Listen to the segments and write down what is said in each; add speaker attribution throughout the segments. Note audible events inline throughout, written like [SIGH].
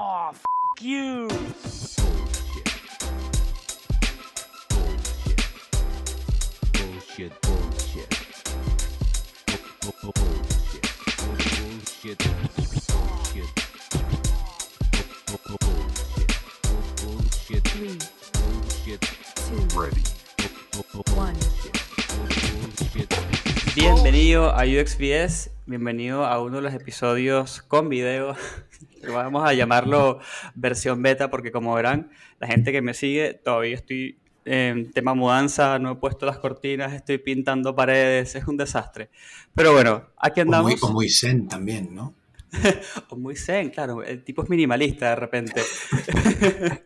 Speaker 1: Oh, f you.
Speaker 2: Bullshit, bullshit. Bu- bu- Bullshit. Bullshit. Bullshit. Bu- bu- Bullshit. Bullshit. Ready. Bullshit.
Speaker 1: Bienvenido a UXPS, bienvenido a uno de los episodios con video. Vamos a llamarlo versión beta porque como verán, la gente que me sigue, todavía estoy en tema mudanza, no he puesto las cortinas, estoy pintando paredes, es un desastre. Pero bueno, aquí
Speaker 3: O muy,
Speaker 1: andamos.
Speaker 3: o muy zen también, ¿no? [LAUGHS]
Speaker 1: O muy zen, claro, el tipo es minimalista de repente. [LAUGHS]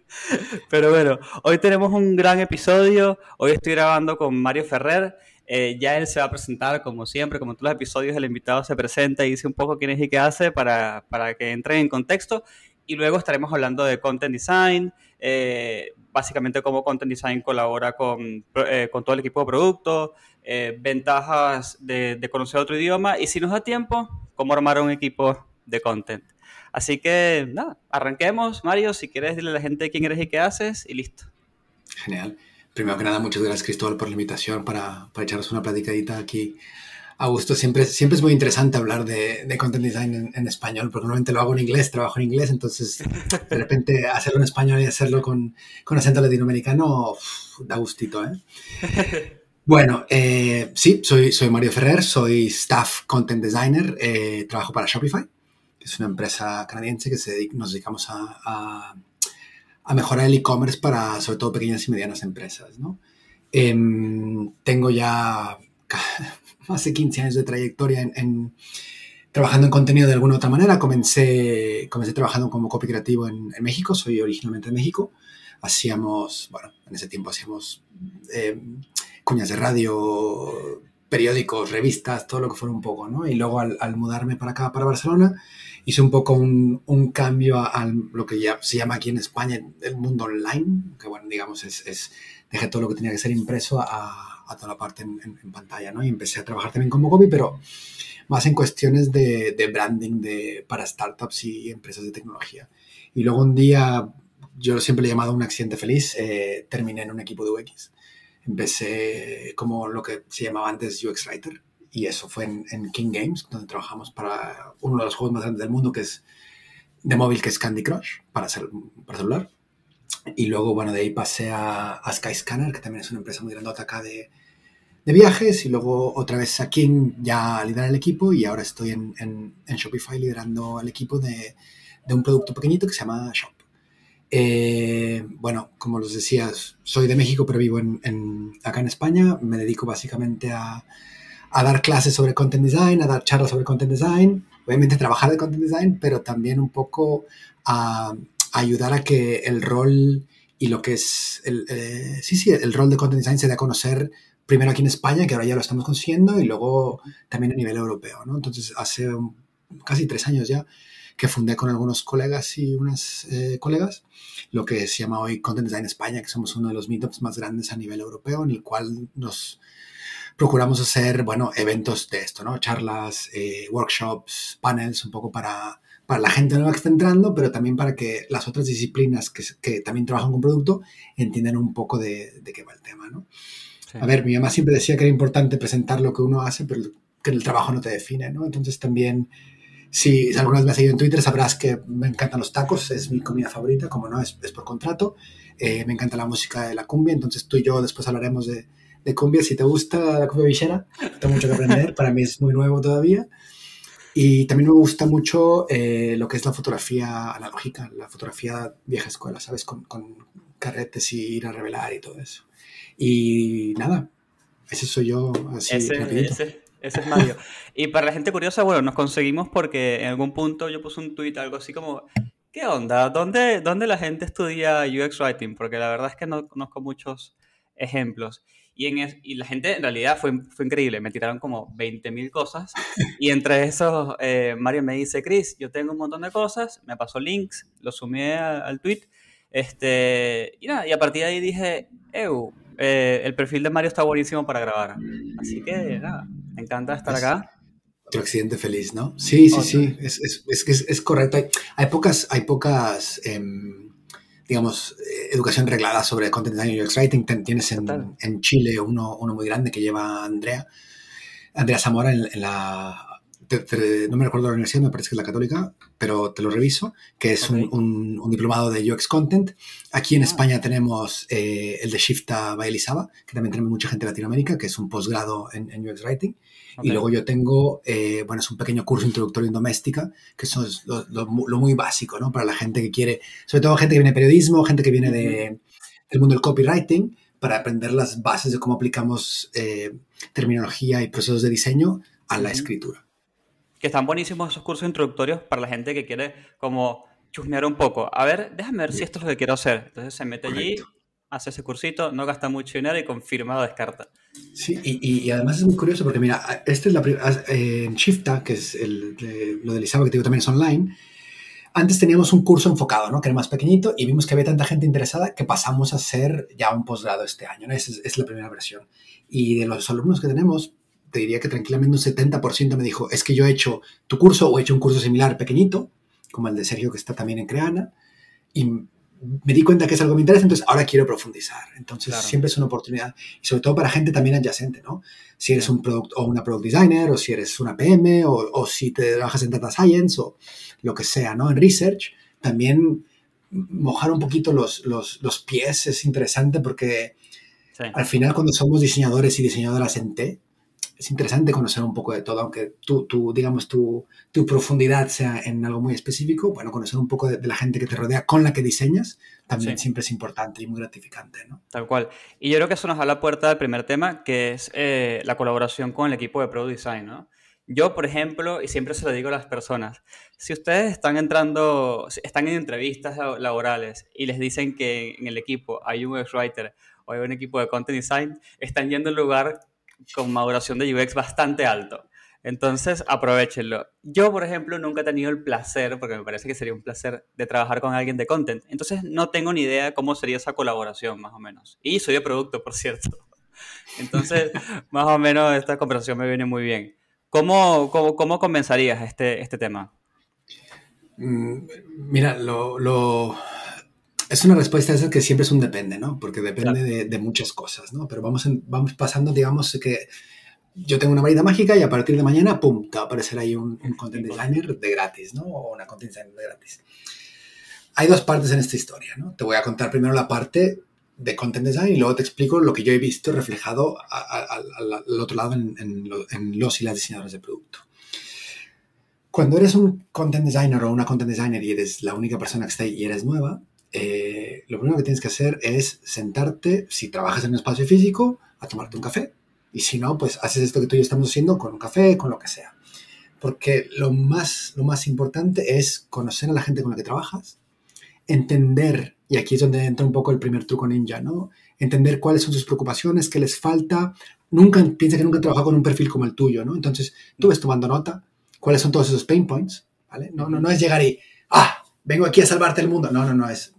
Speaker 1: Pero bueno, hoy tenemos un gran episodio. Hoy estoy grabando con Mario Ferrer. Eh, ya él se va a presentar, como siempre, como en todos los episodios, el invitado se presenta y dice un poco quién es y qué hace para, para que entren en contexto. Y luego estaremos hablando de content design, eh, básicamente cómo content design colabora con, eh, con todo el equipo de producto, eh, ventajas de, de conocer otro idioma y si nos da tiempo, cómo armar un equipo de content. Así que nada, arranquemos. Mario, si quieres, dile a la gente quién eres y qué haces y listo.
Speaker 3: Genial. Primero que nada, muchas gracias Cristóbal por la invitación para, para echarnos una platicadita aquí. A gusto, siempre, siempre es muy interesante hablar de, de content design en, en español, porque normalmente lo hago en inglés, trabajo en inglés, entonces de repente [LAUGHS] hacerlo en español y hacerlo con, con acento latinoamericano uf, da gustito, ¿eh? [LAUGHS] Bueno, eh, sí, soy, soy Mario Ferrer, soy staff content designer, eh, trabajo para Shopify, que es una empresa canadiense que se dedica- nos dedicamos a, a- a mejorar el e-commerce para sobre todo pequeñas y medianas empresas. ¿no? Em, tengo ya más de 15 años de trayectoria en, en- trabajando en contenido de alguna u otra manera. Comencé, comencé trabajando como copy creativo en, en México, soy originalmente de México. Hacíamos, bueno, en ese tiempo hacíamos em, cuñas de radio, periódicos, revistas, todo lo que fuera un poco, ¿no? Y luego al, al mudarme para acá, para Barcelona, hice un poco un, un cambio a, a lo que ya se llama aquí en España el mundo online, que bueno, digamos, es, es dejé todo lo que tenía que ser impreso a, a toda la parte en, en- en pantalla, ¿no? Y empecé a trabajar también como copy, pero más en cuestiones de, de branding de, para startups y empresas de tecnología. Y luego un día, yo siempre he llamado un accidente feliz, eh, terminé en un equipo de UX. Empecé como lo que se llamaba antes UX Writer y eso fue en, King Games, donde trabajamos para uno de los juegos más grandes del mundo que es de móvil, que es Candy Crush, para, cel- para celular. Y luego, bueno, de ahí pasé a, a Skyscanner, que también es una empresa muy grandota acá de, de viajes. Y luego otra vez a King ya a liderar el equipo. Y ahora estoy en, en- en Shopify liderando el equipo de, de un producto pequeñito que se llama Shop. Eh, bueno, como los decías, soy de México, pero vivo en, en- acá en España. Me dedico básicamente a, a dar clases sobre content design, a dar charlas sobre content design, obviamente trabajar de content design, pero también un poco a, a ayudar a que el rol y lo que es el, eh, sí, sí, el rol de content design se dé a conocer primero aquí en España, que ahora ya lo estamos consiguiendo, y luego también a nivel europeo, ¿no? Entonces, hace un- casi tres años ya que fundé con algunos colegas y unas eh, colegas lo que se llama hoy Content Design España, que somos uno de los meetups más grandes a nivel europeo, en el cual nos procuramos hacer, bueno, eventos de esto, ¿no? Charlas, eh, workshops, panels, un poco para, para la gente nueva que está entrando, pero también para que las otras disciplinas que, que también trabajan con producto entiendan un poco de, de qué va el tema, ¿no? A ver, mi mamá siempre decía que era importante presentar lo que uno hace, pero que el trabajo no te define, ¿no? Entonces también, si alguna vez me has seguido en Twitter, sabrás que me encantan los tacos, es mi comida favorita, como no, es, es por contrato. Eh, me encanta la música de la cumbia, entonces tú y yo después hablaremos de, de cumbia. Si te gusta la cumbia villera, tengo mucho que aprender, para mí es muy nuevo todavía. Y también me gusta mucho eh, lo que es la fotografía analógica, la fotografía vieja escuela, ¿sabes? Con, con carretes y ir a revelar y todo eso. Y nada, ese soy yo, así
Speaker 1: Ese,
Speaker 3: rapidito.
Speaker 1: ese- ese es Mario. Y para la gente curiosa, bueno, nos conseguimos porque en algún punto yo puse un tweet, algo así como, ¿qué onda? ¿Dónde, dónde la gente estudia UX Writing? Porque la verdad es que no conozco muchos ejemplos. Y, en es- y la gente en realidad fue, fue increíble, me tiraron como 20.000 cosas. Y entre esos, eh, Mario me dice, Chris, yo tengo un montón de cosas, me pasó links, los sumé al tweet. Este, y nada, y a partir de ahí dije, Eu, eh, el perfil de Mario está buenísimo para grabar. Así que nada, me encanta estar acá.
Speaker 3: Otro accidente feliz, ¿no? Sí, sí, sí, es, es, es, correcto. Hay, hay pocas, hay pocas em, digamos, eh, educación reglada sobre content design y UX writing. Tienes en, en Chile uno, uno muy grande que lleva Andrea, Andrea Zamora en, en la... te- te- no me recuerdo la universidad, me parece que es la católica, pero te lo reviso, que es un,
Speaker 1: Ok.
Speaker 3: un- un diplomado de UX Content. Aquí en
Speaker 1: Ah.
Speaker 3: España tenemos eh, el de Shifta by Elizaba, que también tenemos mucha gente de Latinoamérica, que es un posgrado en, en UX Writing. Y luego yo tengo, eh, bueno, es un pequeño curso introductorio en doméstica, que eso es lo, lo mu- lo muy básico, ¿no? Para la gente que quiere, sobre todo gente que viene de periodismo, gente que viene de, del mundo del copywriting, para aprender las bases de cómo aplicamos eh, terminología y procesos de diseño a la escritura.
Speaker 1: Que están buenísimos esos cursos introductorios para la gente que quiere como chusmear un poco. A ver, déjame ver si esto es lo que quiero hacer. Entonces se mete allí,
Speaker 3: Correcto.
Speaker 1: hace ese cursito, no gasta mucho dinero y confirma o descarta.
Speaker 3: Sí, y, y- además es muy curioso porque, mira, esta es la eh, en Shifta, que es el, lo de Elizabeth que te digo también es online. Antes teníamos un curso enfocado, ¿no? Que era más pequeñito y vimos que había tanta gente interesada que pasamos a hacer ya un posgrado este año, ¿no? Esa es, es la primera versión. Y de los alumnos que tenemos, te diría que tranquilamente un 70% me dijo, es que yo he hecho tu curso o he hecho un curso similar pequeñito, como el de Sergio que está también en Creana, y me di cuenta que es algo que me interesa, entonces ahora quiero profundizar. Entonces
Speaker 1: Claro.
Speaker 3: siempre es una oportunidad, y sobre todo para gente también adyacente, ¿no? Si eres un product o una product designer, o si eres una PM, o, o si te trabajas en data science, o lo que sea, ¿no? En research, también mojar un poquito los, los, los pies es interesante porque
Speaker 1: Sí.
Speaker 3: al final cuando somos diseñadores y diseñadoras en T, es interesante conocer un poco de todo, aunque tu, tu, digamos, tu, tu profundidad sea en algo muy específico, bueno, conocer un poco de, de la gente que te rodea con la que diseñas también
Speaker 1: Sí.
Speaker 3: siempre es importante y muy gratificante, ¿no?
Speaker 1: Tal cual. Y yo creo que eso nos da la puerta al primer tema, que es eh, la colaboración con el equipo de Product Design, ¿no? Yo, por ejemplo, y siempre se lo digo a las personas, si ustedes están entrando, están en entrevistas labo- laborales y les dicen que en el equipo hay un UX Writer o hay un equipo de Content Design, están yendo a un lugar con maduración de UX bastante alto. Entonces, aprovechenlo. Yo, por ejemplo, nunca he tenido el placer, porque me parece que sería un placer, de trabajar con alguien de content. Entonces, no tengo ni idea cómo sería esa colaboración, más o menos. Y soy de producto, por cierto. [LAUGHS] Entonces, [LAUGHS] más o menos, esta conversación me viene muy bien. ¿Cómo, cómo, cómo comenzarías este, este tema?
Speaker 3: Mm, Mira, lo, lo- es una respuesta esa que siempre es un depende, ¿no? Porque depende
Speaker 1: Claro.
Speaker 3: de, de muchas cosas, ¿no? Pero vamos, en- vamos pasando, digamos, que yo tengo una varita mágica y a partir de mañana, ¡pum!, te va a aparecer ahí un, un content designer de gratis, ¿no? O una content designer de gratis. Hay dos partes en esta historia, ¿no? Te voy a contar primero la parte de content design y luego te explico lo que yo he visto reflejado a- a- al- al otro lado en, en en los y las diseñadoras de producto. Cuando eres un content designer o una content designer y eres la única persona que está ahí y eres nueva, eh, lo primero que tienes que hacer es sentarte, si trabajas en un espacio físico, a tomarte un café. Y si no, pues haces esto que tú y yo estamos haciendo con un café, con lo que sea. Porque lo más, lo más importante es conocer a la gente con la que trabajas, entender, y aquí es donde entra un poco el primer truco ninja, ¿no? Entender cuáles son sus preocupaciones, qué les falta. Nunca, piensa que nunca he trabajado con un perfil como el tuyo, ¿no? Entonces, tú ves tomando nota, cuáles son todos esos pain points, ¿vale? No, no, no es llegar y, ah, vengo aquí a salvarte el mundo. No, no, no, es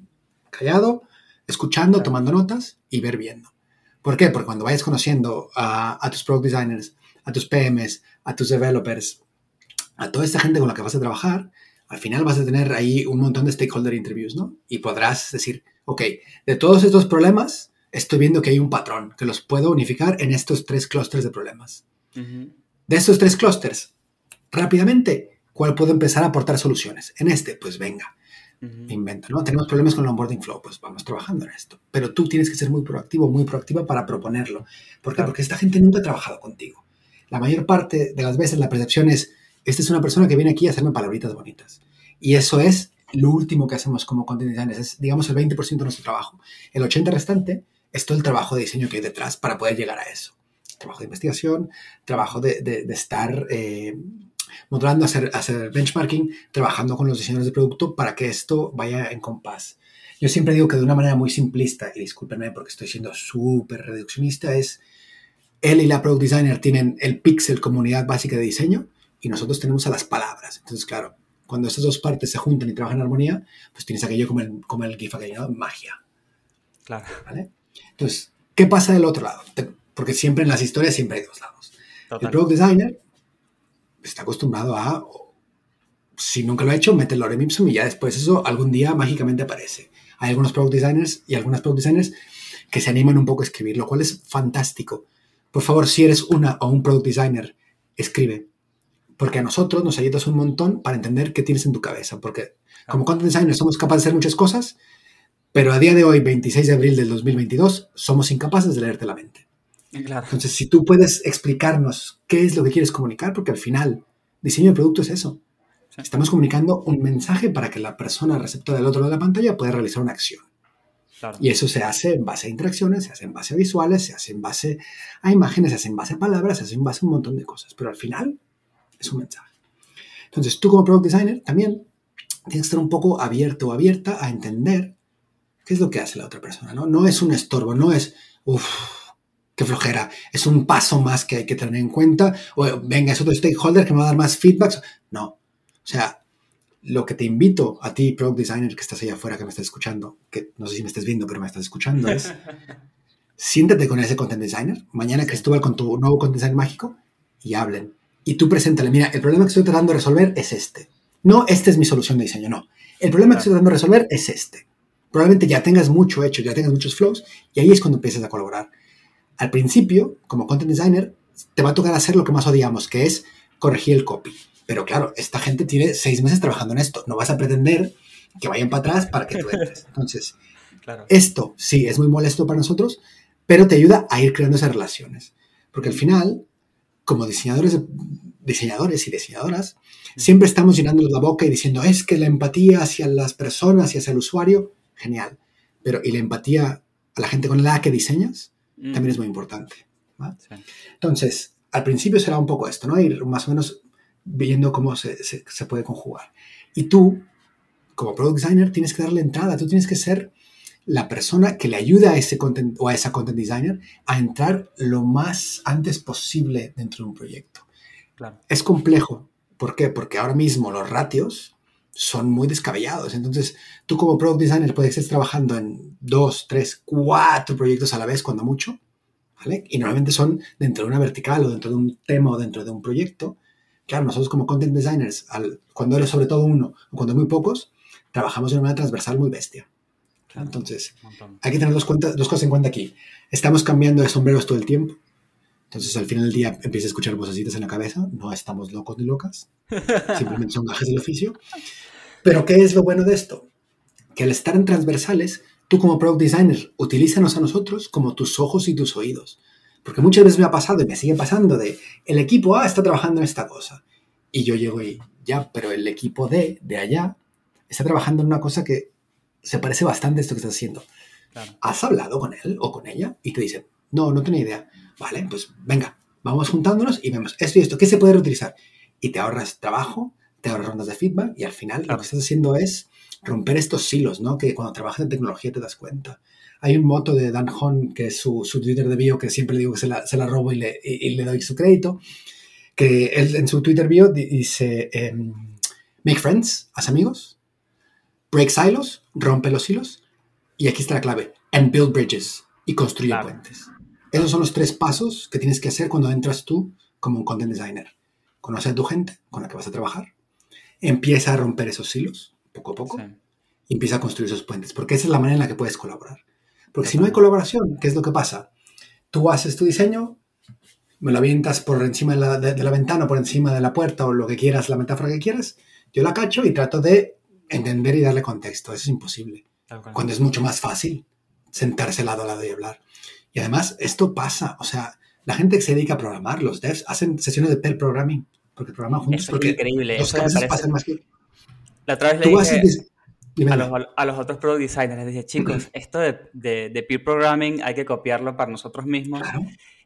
Speaker 3: callado, escuchando,
Speaker 1: Claro.
Speaker 3: tomando notas y ver viendo. ¿Por qué? Porque cuando vayas conociendo a, a tus product designers, a tus PMs, a tus developers, a toda esta gente con la que vas a trabajar, al final vas a tener ahí un montón de stakeholder interviews, ¿no? Y podrás decir, ok, de todos estos problemas, estoy viendo que hay un patrón, que los puedo unificar en estos tres clústeres de problemas. De estos tres clústeres, rápidamente, ¿cuál puedo empezar a aportar soluciones? En este, pues venga. Invento, ¿no? Tenemos problemas con el onboarding flow, pues vamos trabajando en esto. Pero tú tienes que ser muy proactivo, muy proactiva para proponerlo. ¿Por qué?
Speaker 1: Claro.
Speaker 3: Porque esta gente nunca ha trabajado contigo. La mayor parte de las veces la percepción es, esta es una persona que viene aquí a hacerme palabritas bonitas. Y eso es lo último que hacemos como content designers, es digamos el 20% de nuestro trabajo. El 80% restante es todo el trabajo de diseño que hay detrás para poder llegar a eso. Trabajo de investigación, trabajo de, de- de estar eh, modulando, hacer, hacer benchmarking, trabajando con los diseñadores de producto para que esto vaya en compás. Yo siempre digo que de una manera muy simplista, y discúlpenme porque estoy siendo súper reduccionista, es él y la product designer tienen el pixel como unidad básica de diseño y nosotros tenemos a las palabras. Entonces, claro, cuando estas dos partes se juntan y trabajan en armonía, pues tienes aquello como el, como el GIF aquello, ¿no? magia.
Speaker 1: Claro.
Speaker 3: ¿vale? Entonces, ¿qué pasa del otro lado? Te- porque siempre en las historias siempre hay dos lados. El
Speaker 1: Total.
Speaker 3: product designer está acostumbrado a, si nunca lo ha hecho, mete el lorem ipsum y ya después eso algún día mágicamente aparece. Hay algunos product designers y algunas product designers que se animan un poco a escribir, lo cual es fantástico. Por favor, si eres una o un product designer, escribe. Porque a nosotros nos ayudas un montón para entender qué tienes en tu cabeza. Porque como content designers somos capaces de hacer muchas cosas, pero a día de hoy, 26 de abril del 2022, somos incapaces de leerte la mente.
Speaker 1: Claro.
Speaker 3: Entonces, si tú puedes explicarnos qué es lo que quieres comunicar, porque al final, diseño de producto es eso.
Speaker 1: Sí.
Speaker 3: Estamos comunicando un mensaje para que la persona receptora del otro lado de la pantalla pueda realizar una acción.
Speaker 1: Claro.
Speaker 3: Y eso se hace en base a interacciones, se hace en base a visuales, se hace en base a imágenes, se hace en base a palabras, se hace en base a un montón de cosas. Pero al final es un mensaje. Entonces, tú como product designer también tienes que estar un poco abierto o abierta a entender qué es lo que hace la otra persona. No, no es un estorbo, no es, uff, qué flojera, es un paso más que hay que tener en cuenta. O venga, es otro stakeholder que me va a dar más feedbacks. No. O sea, lo que te invito a ti, product designer que estás allá afuera, que me estás escuchando, que no sé si me estás viendo, pero me estás escuchando, es [LAUGHS] siéntate con ese content designer, mañana Cristóbal con tu nuevo content design mágico y hablen. Y tú preséntale, mira, el problema que estoy tratando de resolver es este. No, esta es mi solución de diseño, no. El problema que estoy tratando de resolver es este. Probablemente ya tengas mucho hecho, ya tengas muchos flows, y ahí es cuando empiezas a colaborar. Al principio, como content designer, te va a tocar hacer lo que más odiamos, que es corregir el copy. Pero claro, esta gente tiene seis meses trabajando en esto. No vas a pretender que vayan para atrás para que tú entres. [LAUGHS] Entonces,
Speaker 1: Claro.
Speaker 3: esto sí es muy molesto para nosotros, pero te ayuda a ir creando esas relaciones. Porque al final, como diseñadores, diseñadores y diseñadoras, siempre estamos llenándonos la boca y diciendo, es que la empatía hacia las personas y hacia el usuario, genial. Pero, ¿y la empatía a la gente con la que diseñas?
Speaker 1: Mm,
Speaker 3: También es muy importante. Entonces, al principio será un poco esto, ¿no? Ir más o menos viendo cómo se, se- se puede conjugar. Y tú, como product designer, tienes que darle entrada, tú tienes que ser la persona que le ayuda a ese content o a esa content designer a entrar lo más antes posible dentro de un proyecto.
Speaker 1: Claro.
Speaker 3: Es complejo. ¿Por qué? Porque ahora mismo los ratios son muy descabellados. Entonces, tú como product designer puedes estar trabajando en dos, tres, cuatro proyectos a la vez, cuando mucho, ¿vale? Y normalmente son dentro de una vertical o dentro de un tema o dentro de un proyecto. Claro, nosotros como content designers, al- cuando eres sobre todo uno o cuando muy pocos, trabajamos de una manera transversal muy bestia.
Speaker 1: claro.
Speaker 3: Entonces, hay que tener dos, cuenta- dos cosas en cuenta aquí. Estamos cambiando de sombreros todo el tiempo. Entonces, al final del día empieza a escuchar vocecitas en la cabeza. No estamos locos ni locas. [LAUGHS] Simplemente son gajes del oficio. Pero, ¿qué es lo bueno de esto? Que al estar en transversales, tú como product designer, utilízanos a nosotros como tus ojos y tus oídos. Porque muchas veces me ha pasado y me sigue pasando de el equipo A está trabajando en esta cosa. Y yo llego y ya, pero el equipo D de allá está trabajando en una cosa que se parece bastante a esto que estás haciendo.
Speaker 1: Claro.
Speaker 3: ¿Has hablado con él o con ella? Y te dicen, no, no tengo idea. Vale, pues venga, vamos juntándonos y vemos esto y esto. ¿Qué se puede reutilizar? Y te ahorras trabajo, te ahorras rondas de feedback y al final
Speaker 1: Claro.
Speaker 3: lo que estás haciendo es romper estos silos, ¿no? Que cuando trabajas en tecnología te das cuenta. Hay un moto de Dan Hon, que es su, su Twitter de bio, que siempre digo que se la, se la robo y le, y- y le doy su crédito, que él en su Twitter bio di- dice, em, make friends, haz amigos, break silos, rompe los hilos, y aquí está la clave, and build bridges, y construye
Speaker 1: Claro.
Speaker 3: puentes. Esos son los tres pasos que tienes que hacer cuando entras tú como un content designer. Conoce a tu gente con la que vas a trabajar, empieza a romper esos hilos, poco a poco,
Speaker 1: Sí.
Speaker 3: y empieza a construir esos puentes, porque esa es la manera en la que puedes colaborar. Porque si no hay colaboración, ¿qué es lo que pasa? Tú haces tu diseño, me lo avientas por encima de la, de- de la ventana, por encima de la puerta o lo que quieras, la metáfora que quieras, yo la cacho y trato de entender y darle contexto. Eso es imposible. Cuando es mucho más fácil sentarse lado a lado y hablar. Y además, esto pasa. O sea, la gente que se dedica a programar, los devs, hacen sesiones de pair programming, porque programan juntos,
Speaker 1: Eso es
Speaker 3: porque
Speaker 1: increíble.
Speaker 3: los
Speaker 1: Eso me
Speaker 3: pasan más que...
Speaker 1: La otra vez le dije a los, a los otros product designers, les dije, chicos, [CLEARS THROAT] esto de, de, de peer programming hay que copiarlo para nosotros mismos.
Speaker 3: Claro.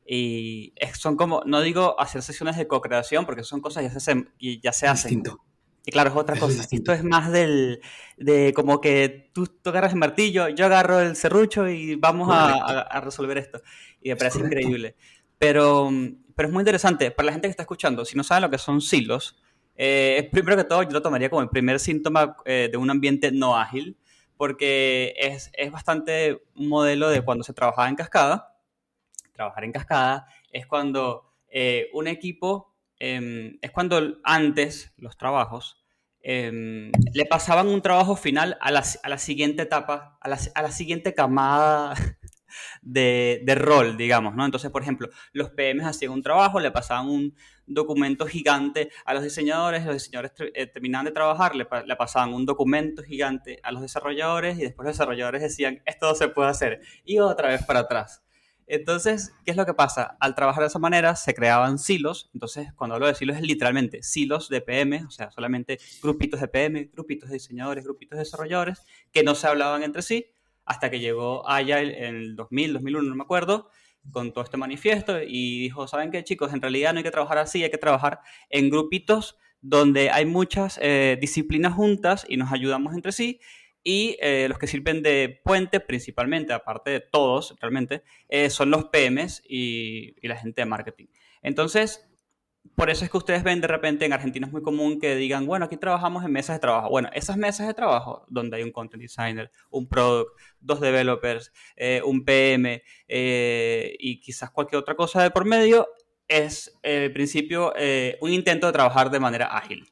Speaker 1: Y es- son como, no digo hacer sesiones de co-creación, porque son cosas que ya se hacen. Y ya se hacen.
Speaker 3: Distinto.
Speaker 1: Y claro, es otra
Speaker 3: es
Speaker 1: cosa. Esto es más del, de como que tú, tú agarras el martillo, yo agarro el serrucho y vamos a, a- a resolver esto. Y me
Speaker 3: Es
Speaker 1: parece
Speaker 3: correcto.
Speaker 1: increíble. Pero, pero es muy interesante. Para la gente que está escuchando, si no saben lo que son silos, eh, primero que todo yo lo tomaría como el primer síntoma eh, de un ambiente no ágil, porque es, es bastante un modelo de cuando se trabajaba en cascada. Trabajar en cascada es cuando eh, un equipo em, es cuando antes los trabajos em, le pasaban un trabajo final a la, a la siguiente etapa, a la, a la siguiente camada [LAUGHS] de, de, rol, digamos, ¿no? Entonces, por ejemplo, los PMs hacían un trabajo, le pasaban un documento gigante a los diseñadores, los diseñadores eh, terminaban de trabajar, le, le, pasaban un documento gigante a los desarrolladores y después los desarrolladores decían, esto se puede hacer, y otra vez para atrás. Entonces, ¿qué es lo que pasa? Al trabajar de esa manera se creaban silos. Entonces, cuando hablo de silos es literalmente silos de PM, o sea, solamente grupitos de PM, grupitos de diseñadores, grupitos de desarrolladores que no se hablaban entre sí hasta que llegó Agile en el 2000, 2001, no me acuerdo, con todo este manifiesto y dijo, ¿saben qué chicos? En realidad no hay que trabajar así, hay que trabajar en grupitos donde hay muchas eh, disciplinas juntas y nos ayudamos entre sí y eh, los que sirven de puente principalmente, aparte de todos realmente, eh, son los PMs y, y, la gente de marketing. Entonces, por eso es que ustedes ven de repente en Argentina es muy común que digan, bueno, aquí trabajamos en mesas de trabajo. Bueno, esas mesas de trabajo donde hay un content designer, un product, dos developers, eh, un PM y quizás cualquier otra cosa de por medio, es el principio un intento de trabajar de manera ágil.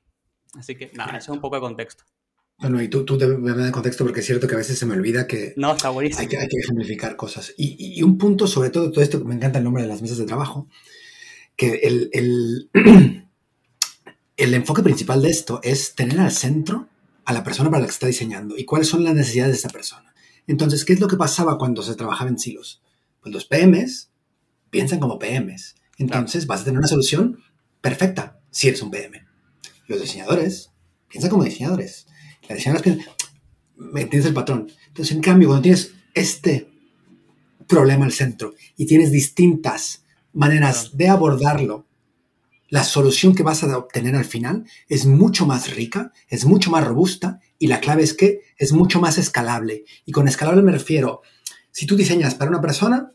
Speaker 1: Así que nada, eso es un poco de contexto.
Speaker 3: Bueno, y tú, tú me das contexto porque es cierto que a veces se me olvida que,
Speaker 1: no, está buenísimo.
Speaker 3: hay, que hay que ejemplificar cosas. Y, y, un punto sobre todo, todo esto, me encanta el nombre de las mesas de trabajo, que el, el, [CLEARS THROAT] el enfoque principal de esto es tener al centro a la persona para la que está diseñando y cuáles son las necesidades de esa persona. Entonces, ¿qué es lo que pasaba cuando se trabajaba en silos? Pues los PMs piensan como PMs. Entonces, vas a tener una solución perfecta si eres un PM. Los diseñadores piensan como diseñadores la diseñadora me entiendes el patrón. Entonces, en cambio, cuando tienes este problema al centro y tienes distintas maneras de abordarlo, la solución que vas a obtener al final es mucho más rica, es mucho más robusta y la clave es que es mucho más escalable. Y con escalable me refiero, si tú diseñas para una persona,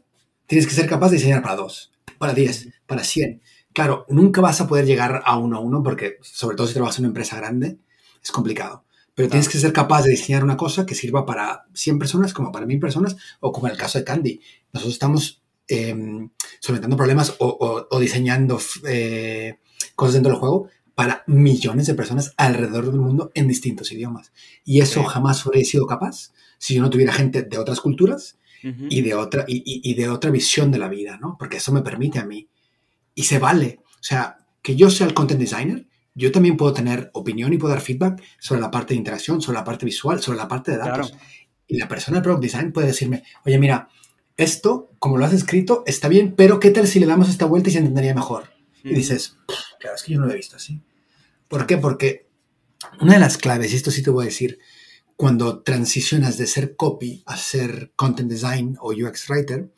Speaker 3: tienes que ser capaz de diseñar para dos, para diez, para cien. Claro, nunca vas a poder llegar a uno a uno porque, sobre todo si trabajas en una empresa grande, es complicado. Pero tienes que ser capaz de diseñar una cosa que sirva para 100 personas, como para 1000 personas, o como en el caso de Candy. Nosotros estamos eh, solventando problemas o, o, o diseñando eh, cosas dentro del juego para millones de personas alrededor del mundo en distintos idiomas. Y eso sí. jamás hubiera sido capaz si yo no tuviera gente de otras culturas uh -huh. y, de otra, y, y, de otra visión de la vida, ¿no? Porque eso me permite a mí. Y se vale. O sea, que yo sea el content designer yo también puedo tener opinión y puedo dar feedback sobre la parte de interacción, sobre la parte visual, sobre la parte de datos. Claro. Y la persona de Product Design puede decirme, oye, mira, esto, como lo has escrito, está bien, pero ¿qué tal si le damos esta vuelta y se entendería mejor? Mm. Y dices, claro, es que yo no lo he visto así. ¿Por qué? Porque una de las claves, y esto sí te voy a decir, cuando transicionas de ser copy a ser content design o UX writer,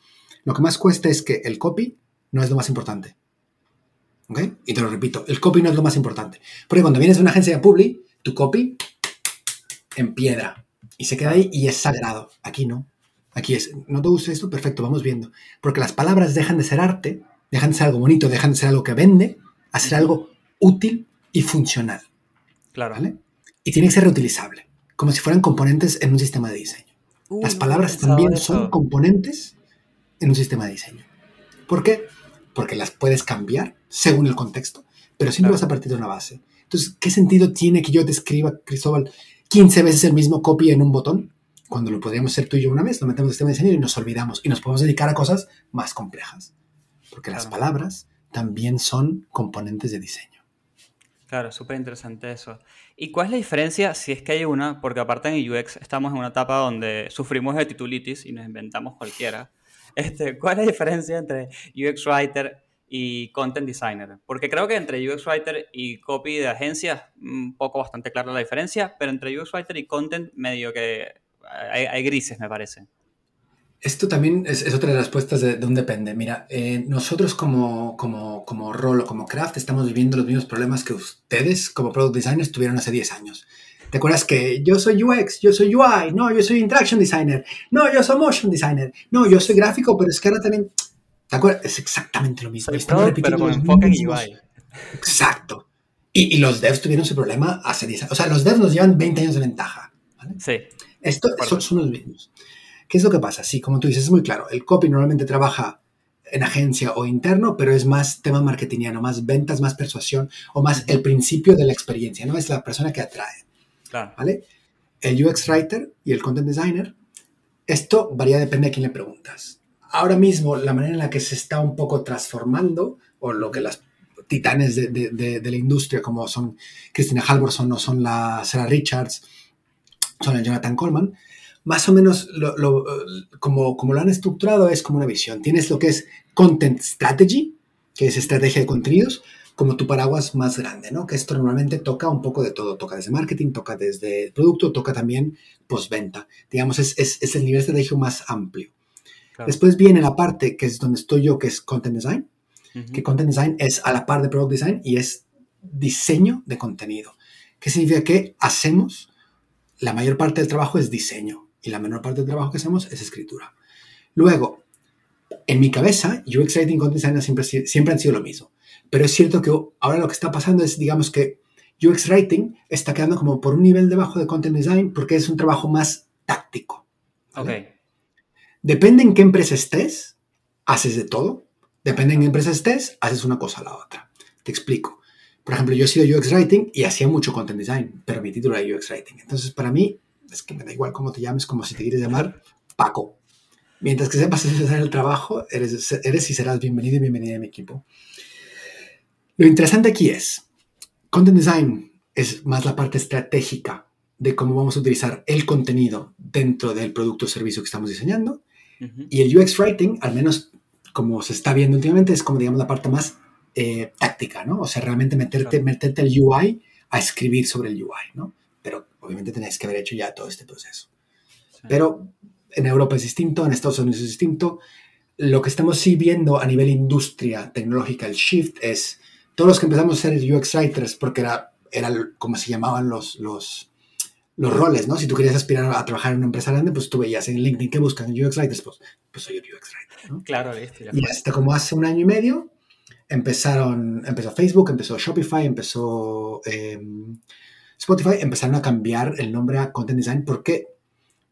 Speaker 3: lo que más cuesta es que el copy no es lo más importante. ¿Okay? Y te lo repito, el copy no es lo más importante. Porque cuando vienes de una agencia de publi, tu copy en piedra y se queda ahí y es sagrado. Aquí no. Aquí es, ¿no te gusta esto? Perfecto, vamos viendo. Porque las palabras dejan de ser arte, dejan de ser algo bonito, dejan de ser algo que vende, a ser algo útil y funcional.
Speaker 1: Claro.
Speaker 3: ¿Vale? Y tiene que ser reutilizable, como si fueran componentes en un sistema de diseño. Uh, las palabras no también eso. son componentes en un sistema de diseño. ¿Por qué? Porque las puedes cambiar según el contexto, pero siempre claro. vas a partir de una base. Entonces, ¿qué sentido tiene que yo te escriba, Cristóbal, 15 veces el mismo copy en un botón? Cuando lo podríamos hacer tú y yo una vez, lo metemos en el sistema de diseño y nos olvidamos y nos podemos dedicar a cosas más complejas. Porque claro. las palabras también son componentes de diseño.
Speaker 1: Claro, súper interesante eso. ¿Y cuál es la diferencia, si es que hay una? Porque aparte en UX estamos en una etapa donde sufrimos de titulitis y nos inventamos cualquiera. Este, ¿Cuál es la diferencia entre UX Writer y content designer. Porque creo que entre UX Writer y copy de agencias, un poco bastante clara la diferencia, pero entre UX Writer y content medio que hay, hay grises, me parece.
Speaker 3: Esto también es, otra de las respuestas de, de un depende. Mira, eh, nosotros como, como, como rol o como craft estamos viviendo los mismos problemas que ustedes como product designers tuvieron hace 10 años. ¿Te acuerdas que yo soy UX, yo soy UI, no, yo soy interaction designer, no, yo soy motion designer, no, yo soy gráfico, pero es que ahora también ¿Te acuerdas? Es exactamente lo mismo.
Speaker 1: Estamos repitiendo pero con enfoque en UI.
Speaker 3: Exacto. Y, y, los devs tuvieron ese problema hace 10 años. O sea, los devs nos llevan 20 años de ventaja. ¿vale?
Speaker 1: Sí.
Speaker 3: Esto son, son, los mismos. ¿Qué es lo que pasa? Sí, como tú dices, es muy claro. El copy normalmente trabaja en agencia o interno, pero es más tema marketingiano, más ventas, más persuasión o más el principio de la experiencia, ¿no? Es la persona que atrae,
Speaker 1: Claro.
Speaker 3: ¿vale? El UX Writer y el Content Designer, esto varía, depende de quién le preguntas. Ahora mismo, la manera en la que se está un poco transformando, o lo que las titanes de, de- de- de la industria, como son Christina Halvorson o son la Sarah Richards, son el Jonathan Coleman, más o menos lo, lo, eh, como, como lo han estructurado es como una visión. Tienes lo que es Content Strategy, que es estrategia de contenidos, como tu paraguas más grande, ¿no? Que esto normalmente toca un poco de todo. Toca desde marketing, toca desde producto, toca también postventa. Digamos, es, es, es el nivel estratégico más amplio.
Speaker 1: Claro.
Speaker 3: Después viene la parte que es donde estoy yo, que es Content Design, que Content Design es a la par de Product Design y es diseño de contenido. ¿Qué significa que hacemos? La mayor parte del trabajo es diseño y la menor parte del trabajo que hacemos es escritura. Luego, en mi cabeza, UX Writing y Content Design siempre, siempre han sido lo mismo. Pero es cierto que ahora lo que está pasando es, digamos que UX Writing está quedando como por un nivel debajo de Content Design porque es un trabajo más táctico. ¿vale?
Speaker 1: Ok.
Speaker 3: Depende en qué empresa estés, haces de todo. Depende en qué empresa estés, haces una cosa a la otra. Te explico. Por ejemplo, yo he sido UX Writing y hacía mucho Content Design, pero mi título era UX Writing. Entonces, para mí, es que me da igual cómo te llames, como si te quieres llamar Paco. Mientras que sepas [LAUGHS] hacer el trabajo, eres, eres y serás bienvenido y bienvenida a mi equipo. Lo interesante aquí es, Content Design es más la parte estratégica de cómo vamos a utilizar el contenido dentro del producto o servicio que estamos diseñando. Y el UX Writing, al menos como se está viendo últimamente, es como, digamos, la parte más eh, táctica, ¿no? O sea, realmente meterte,
Speaker 1: Claro.
Speaker 3: meterte el UI a escribir sobre el UI, ¿no? Pero obviamente tenéis que haber hecho ya todo este proceso.
Speaker 1: Sí.
Speaker 3: Pero en Europa es distinto, en Estados Unidos es distinto. Lo que estamos sí viendo a nivel industria tecnológica, el shift, es todos los que empezamos a ser UX Writers, porque era, era como se llamaban los, los, los roles, ¿no? Si tú querías aspirar a trabajar en una empresa grande, pues tú veías en LinkedIn que buscan UX Writers, pues, pues soy un UX Writer, ¿no?
Speaker 1: Claro, listo. ya
Speaker 3: Y hasta como hace un año y medio empezaron, empezó Facebook, empezó Shopify, empezó eh, Spotify, empezaron a cambiar el nombre a Content Design porque,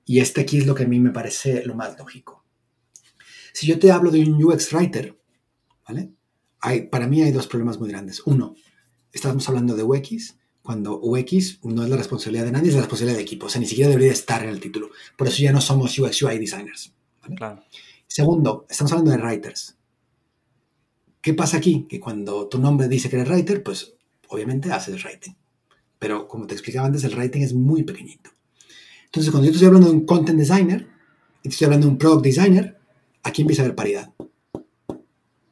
Speaker 3: y este aquí es lo que a mí me parece lo más lógico. Si yo te hablo de un UX Writer, ¿vale? Hay, para mí hay dos problemas muy grandes. Uno, estamos hablando de UX, cuando UX no es la responsabilidad de nadie, es la responsabilidad de equipo. O sea, ni siquiera debería estar en el título. Por eso ya no somos UX UI designers.
Speaker 1: Claro.
Speaker 3: Segundo, estamos hablando de writers. ¿Qué pasa aquí? Que cuando tu nombre dice que eres writer, pues obviamente haces writing. Pero como te explicaba antes, el writing es muy pequeñito. Entonces, cuando yo te estoy hablando de un content designer y te estoy hablando de un product designer, aquí empieza a haber paridad.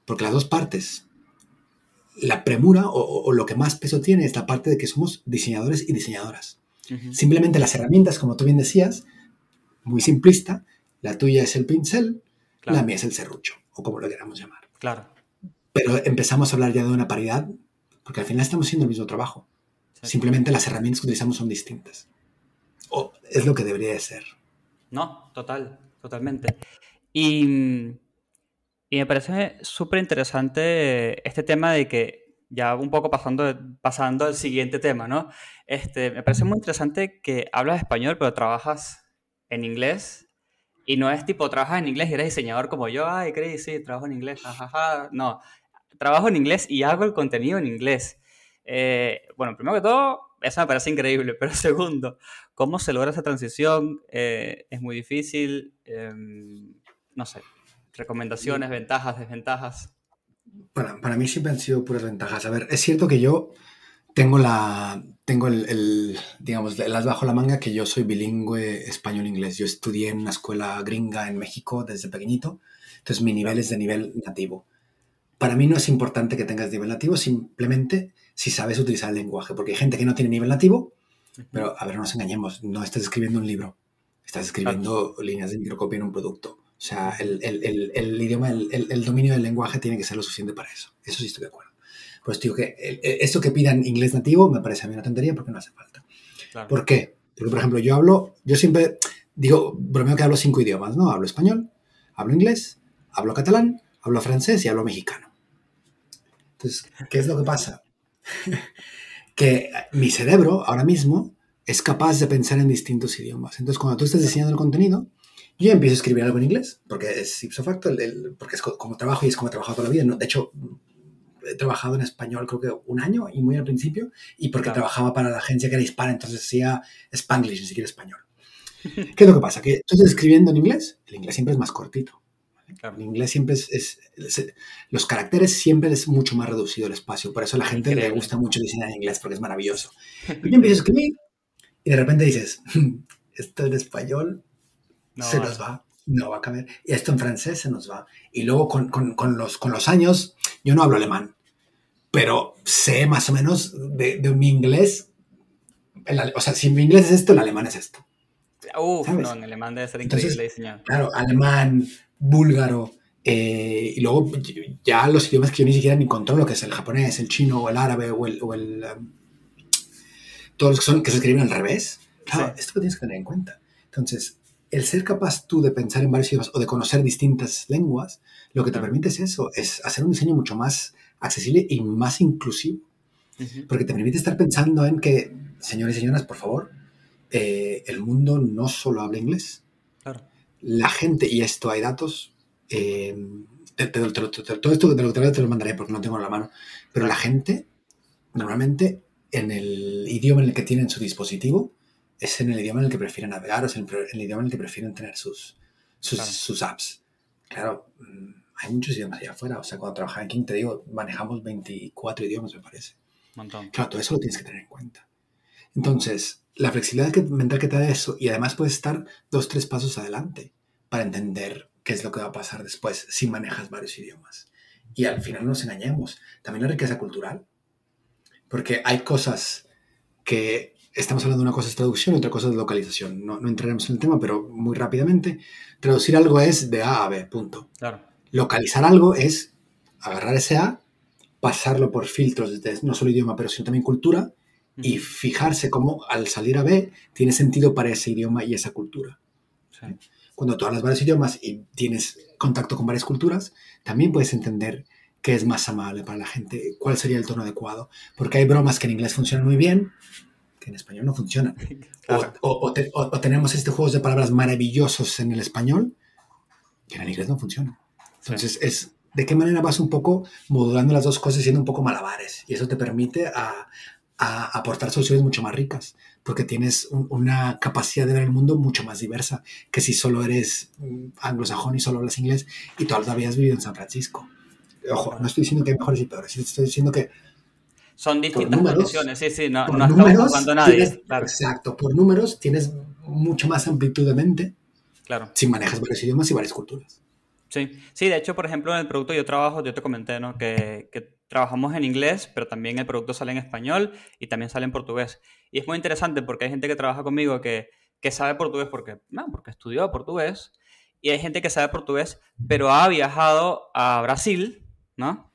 Speaker 3: Porque las dos partes, la premura o, lo que más peso tiene es la parte de que somos diseñadores y diseñadoras. Simplemente las herramientas, como tú bien decías, muy simplista, la tuya es el pincel,
Speaker 1: Claro.
Speaker 3: la mía es el serrucho, o como lo queramos llamar.
Speaker 1: Claro.
Speaker 3: Pero empezamos a hablar ya de una paridad, porque al final estamos haciendo el mismo trabajo.
Speaker 1: Sí.
Speaker 3: Simplemente las herramientas que utilizamos son distintas. O es lo que debería de ser.
Speaker 1: No, total, totalmente. Y, y me parece súper interesante este tema de que, ya un poco pasando, pasando al siguiente tema, ¿no? Este, me parece muy interesante que hablas español, pero trabajas en inglés. Y no es tipo, trabajas en inglés y eres diseñador como yo, ay, Chris, sí, trabajo en inglés. No, trabajo en inglés y hago el contenido en inglés. Eh, bueno, primero que todo, eso me parece increíble, [LAUGHS] pero segundo, ¿cómo se logra esa transición? Eh, es muy difícil, em, no sé, recomendaciones, ventajas, desventajas.
Speaker 3: Para mí siempre han sido puras ventajas. A ver, es cierto que yo tengo la tengo el, el, digamos el as bajo la manga que yo soy bilingüe español-inglés. Yo estudié en una escuela gringa en México desde pequeñito, entonces mi nivel es de nivel nativo. Para mí no es importante que tengas nivel nativo, simplemente si sabes utilizar el lenguaje, porque hay gente que no tiene nivel nativo, pero a ver, no nos engañemos, no estás escribiendo un libro, estás escribiendo líneas de microcopia en un producto. O sea, el, el, el, el idioma, el, el, dominio del lenguaje tiene que ser lo suficiente para eso. Eso sí estoy de acuerdo. Pues digo que el, esto que pidan inglés nativo me parece a mí una tontería porque no hace falta.
Speaker 1: Claro.
Speaker 3: ¿Por qué? Porque, por ejemplo, yo hablo, yo siempre digo, bromeo que hablo cinco idiomas, ¿no? Hablo español, hablo inglés, hablo catalán, hablo francés y hablo mexicano. Entonces, ¿qué es lo que pasa? [LAUGHS] que mi cerebro ahora mismo es capaz de pensar en distintos idiomas. Entonces, cuando tú estás diseñando el contenido, yo empiezo a escribir algo en inglés, porque es ipso facto, el- el- porque es co- como trabajo y es como he trabajado toda la vida. ¿no? De hecho, he trabajado en español creo que un año y muy al principio, y porque
Speaker 1: Claro.
Speaker 3: trabajaba para la agencia que era hispana, entonces hacía Spanglish, ni siquiera español. [LAUGHS] ¿Qué es lo que pasa? Que estás escribiendo en inglés, el inglés siempre es más cortito.
Speaker 1: Claro.
Speaker 3: El inglés siempre es, es- es- los caracteres siempre es mucho más reducido el espacio, por eso a la gente le
Speaker 1: Increíble.
Speaker 3: gusta mucho diseñar en inglés porque es maravilloso. Y yo empiezo a escribir y de repente dices, "Hmm, [LAUGHS] esto en español
Speaker 1: No,
Speaker 3: se nos va, no va a caber. Y esto en francés se nos va. Y luego con, con- con los, con los años, yo no hablo alemán, pero sé más o menos de, de mi inglés. el o sea, si mi inglés es esto, el alemán es esto.
Speaker 1: Uf,
Speaker 3: ¿sabes?
Speaker 1: no, en alemán debe ser
Speaker 3: Entonces,
Speaker 1: increíble diseñado.
Speaker 3: Claro, alemán, búlgaro. eh, y luego ya los idiomas que yo ni siquiera ni controlo, que es el japonés, el chino, o el árabe, o el. o el, um, todos los que, son, que se escriben al revés. Claro,
Speaker 1: Sí.
Speaker 3: esto lo tienes que tener en cuenta. Entonces, el ser capaz tú de pensar en varios idiomas o de conocer distintas lenguas, lo que te permite es eso, es hacer un diseño mucho más accesible y más inclusivo. Porque te permite estar pensando en que, señores y señoras, por favor, eh, el mundo no solo habla inglés.
Speaker 1: Claro.
Speaker 3: La gente, y esto hay datos, eh, te- te- te- te- te- todo esto de lo que te, te lo mandaré porque no tengo en la mano, pero la gente normalmente en el idioma en el que tienen su dispositivo es en el idioma en el que prefieren navegar o es en el, idioma en el que prefieren tener sus, sus,
Speaker 1: Claro.
Speaker 3: sus apps. Claro, mm, hay muchos idiomas allá afuera. O sea, cuando trabajaba en King, te digo, manejamos 24 idiomas, me parece.
Speaker 1: montón.
Speaker 3: Claro, todo eso lo tienes que tener en cuenta. Entonces, la flexibilidad mental que te da eso, y además puedes estar dos, tres pasos adelante para entender qué es lo que va a pasar después si manejas varios idiomas. Y al final no nos engañemos, también la riqueza cultural, porque hay cosas que estamos hablando de una cosa es traducción, otra cosa es localización. No, no entraremos en el tema, pero muy rápidamente, traducir algo es de A a B, punto
Speaker 1: Claro.
Speaker 3: localizar algo es agarrar ese A, pasarlo por filtros de no solo idioma, pero sino también cultura, y
Speaker 1: Ujú.
Speaker 3: fijarse cómo al salir a B tiene sentido para ese idioma y esa cultura.
Speaker 1: Sí.
Speaker 3: Cuando tú hablas varios idiomas y tienes contacto con varias culturas, también puedes entender qué es más amable para la gente, cuál sería el tono adecuado, porque hay bromas que en inglés funcionan muy bien, que en español no funcionan. [LAUGHS]
Speaker 1: Claro.
Speaker 3: O, o- o te- o- o tenemos este juegos de palabras maravillosos en el español que en el inglés no funcionan. Entonces, es de qué manera vas un poco modulando las dos cosas, siendo un poco malabares. Y eso te permite a, a aportar soluciones mucho más ricas, porque tienes un- una capacidad de ver el mundo mucho más diversa que si solo eres mm, anglosajón y solo hablas inglés y toda la vida has vivido en San Francisco. Ojo, no estoy diciendo que hay mejores y peores, estoy diciendo que
Speaker 1: Son distintas
Speaker 3: números,
Speaker 1: condiciones, sí, sí, no, no
Speaker 3: números,
Speaker 1: nadie.
Speaker 3: tienes-
Speaker 1: Claro,
Speaker 3: exacto, por números tienes mucho más amplitud de mente
Speaker 1: claro.
Speaker 3: si manejas varios idiomas y varias culturas.
Speaker 1: Sí, sí, de hecho, por ejemplo, en el producto yo trabajo, yo te comenté, ¿no? Que, que trabajamos en inglés, pero también el producto sale en español y también sale en portugués. Y es muy interesante porque hay gente que trabaja conmigo que, que sabe portugués porque, no, porque estudió portugués, y hay gente que sabe portugués, pero ha viajado a Brasil, ¿no?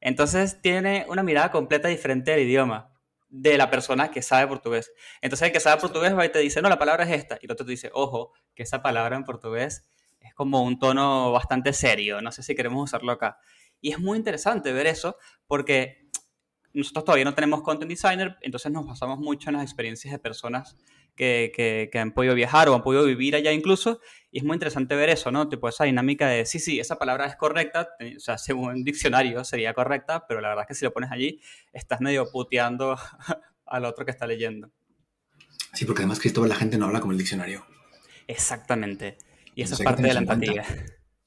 Speaker 1: Entonces tiene una mirada completa diferente del idioma de la persona que sabe portugués. Entonces el que sabe portugués va y te dice, no, la palabra es esta, y el otro te dice, ojo, que esa palabra en portugués es como un tono bastante serio, no sé si queremos usarlo acá. Y es muy interesante ver eso porque nosotros todavía no tenemos content designer, entonces nos basamos mucho en las experiencias de personas que, que, que han podido viajar o han podido vivir allá incluso, y es muy interesante ver eso, ¿no? Tipo esa dinámica de, sí, sí, esa palabra es correcta, o sea, según un diccionario sería correcta, pero la verdad es que si lo pones allí, estás medio puteando [LAUGHS] al otro que está leyendo.
Speaker 3: Sí, porque además Cristóbal la gente no habla como el diccionario.
Speaker 1: Exactamente. Y
Speaker 3: Entonces
Speaker 1: es parte de la empatía.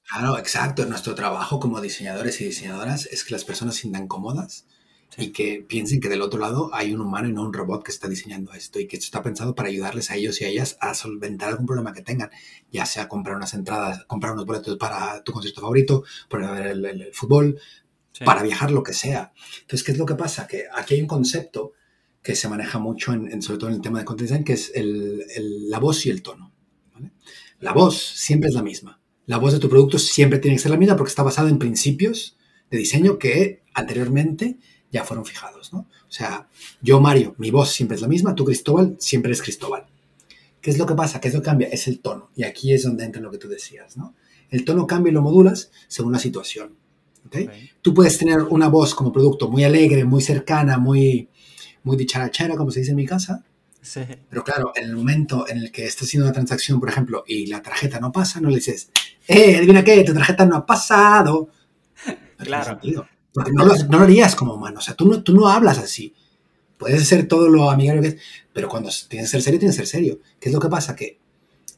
Speaker 3: Claro, exacto. Nuestro trabajo como diseñadores y diseñadoras es que las personas se sientan cómodas
Speaker 1: Sí.
Speaker 3: y que piensen que del otro lado hay un humano y no un robot que está diseñando esto y que esto está pensado para ayudarles a ellos y a ellas a solventar algún problema que tengan, ya sea comprar unas entradas, comprar unos boletos para tu concierto favorito, para ver el, el- el fútbol,
Speaker 1: Sí.
Speaker 3: para viajar, lo que sea. Entonces, ¿qué es lo que pasa? Que aquí hay un concepto que se maneja mucho, en, en- sobre todo en el tema de content design, que es el- la voz y el tono. ¿vale? La voz siempre es la misma. La voz de tu producto siempre tiene que ser la misma porque está basada en principios de diseño que anteriormente ya fueron fijados. ¿no? O sea, yo, Mario, mi voz siempre es la misma, tú, Cristóbal, siempre es Cristóbal. ¿Qué es lo que pasa? ¿Qué es lo que cambia? Es el tono. Y aquí es donde entra lo que tú decías. ¿no? El tono cambia y lo modulas según la situación. ¿ok?
Speaker 1: Ok.
Speaker 3: tú puedes tener una voz como producto muy alegre, muy cercana, muy, muy dicharachera, como se dice en mi casa,
Speaker 1: Sí.
Speaker 3: Pero claro, en el momento en el que estás haciendo una transacción, por ejemplo, y la tarjeta no pasa, no le dices, ¡eh, adivina qué! Tu tarjeta no ha pasado.
Speaker 1: Claro.
Speaker 3: Porque no lo, no lo harías como humano. O sea, tú no, tú no hablas así. Puedes ser todo lo amigable que es, pero cuando tienes que ser serio, tienes que ser serio. ¿Qué es lo que pasa? Que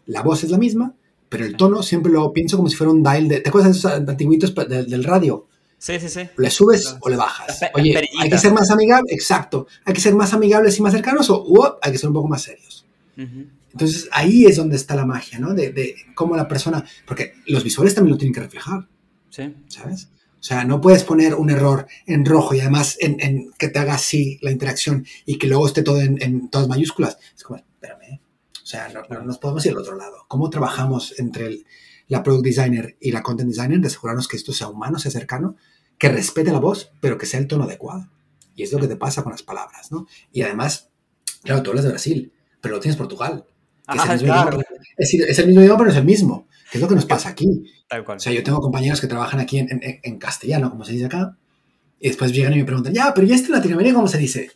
Speaker 3: la voz es la misma, pero el tono siempre lo pienso como si fuera un dial de. ¿Te acuerdas de esos antiguitos del, del radio?
Speaker 1: Sí, sí, sí.
Speaker 3: ¿Le subes
Speaker 1: Claro.
Speaker 3: o le bajas? Oye, hay que ser más amigable, exacto. Hay que ser más amigables y más cercanos o hay que ser un poco más serios.
Speaker 1: Ujú.
Speaker 3: Entonces ahí es donde está la magia, ¿no? De, de cómo la persona. Porque los visuales también lo tienen que reflejar,
Speaker 1: Sí.
Speaker 3: ¿sabes? O sea, no puedes poner un error en rojo y además en, en que te haga así la interacción y que luego esté todo en, en todas mayúsculas. Es como, espérame. O sea, no, no nos podemos ir al otro lado. ¿Cómo trabajamos entre el- la product designer y la content designer de asegurarnos que esto sea humano, sea cercano, que respete la voz, pero que sea el tono adecuado? Y es lo que te pasa con las palabras, ¿no? Y además, claro, tú hablas de Brasil, pero lo tienes Portugal. que es,
Speaker 1: Ajá,
Speaker 3: el
Speaker 1: claro.
Speaker 3: es es el mismo idioma, pero es el mismo. Que es lo que nos pasa aquí.
Speaker 1: Tal cual.
Speaker 3: O sea, yo tengo compañeros que trabajan aquí en, en- en castellano, como se dice acá, y después llegan y me preguntan, ya, pero ¿y esto en Latinoamérica cómo se dice?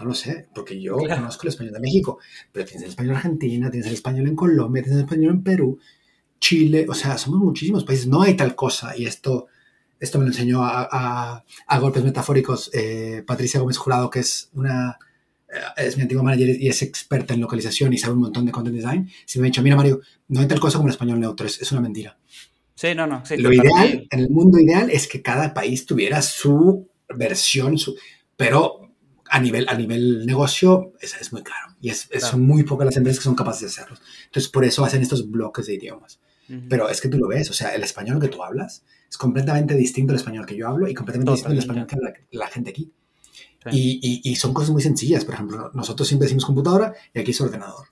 Speaker 3: No lo sé, porque yo
Speaker 1: Claro.
Speaker 3: conozco el español de México, pero tienes el español en Argentina, tienes el español en Colombia, tienes el español en Perú, Chile, o sea, somos muchísimos países, no hay tal cosa, y esto, esto me lo enseñó a, a- a golpes metafóricos eh, Patricia Gómez Jurado, que es una... eh, Es mi antigua manager y es experta en localización y sabe un montón de content design. Si me ha dicho, mira Mario, no hay tal cosa como el español neutro, es, es una mentira.
Speaker 1: Sí, no, no. Sí,
Speaker 3: Lo ideal, en el mundo ideal, es que cada país tuviera su versión, su, pero a nivel, a nivel negocio es, es muy caro. Y es,
Speaker 1: Claro.
Speaker 3: son muy pocas las empresas que son capaces de hacerlo. Entonces, por eso hacen estos bloques de idiomas. Pero es que tú lo ves, o sea, el español que tú hablas es completamente distinto al español que yo hablo y completamente distinto al español que
Speaker 1: Totalmente.
Speaker 3: habla la gente aquí.
Speaker 1: Sí.
Speaker 3: Y, y- y son cosas muy sencillas. Por ejemplo, nosotros siempre decimos computadora y aquí es ordenador.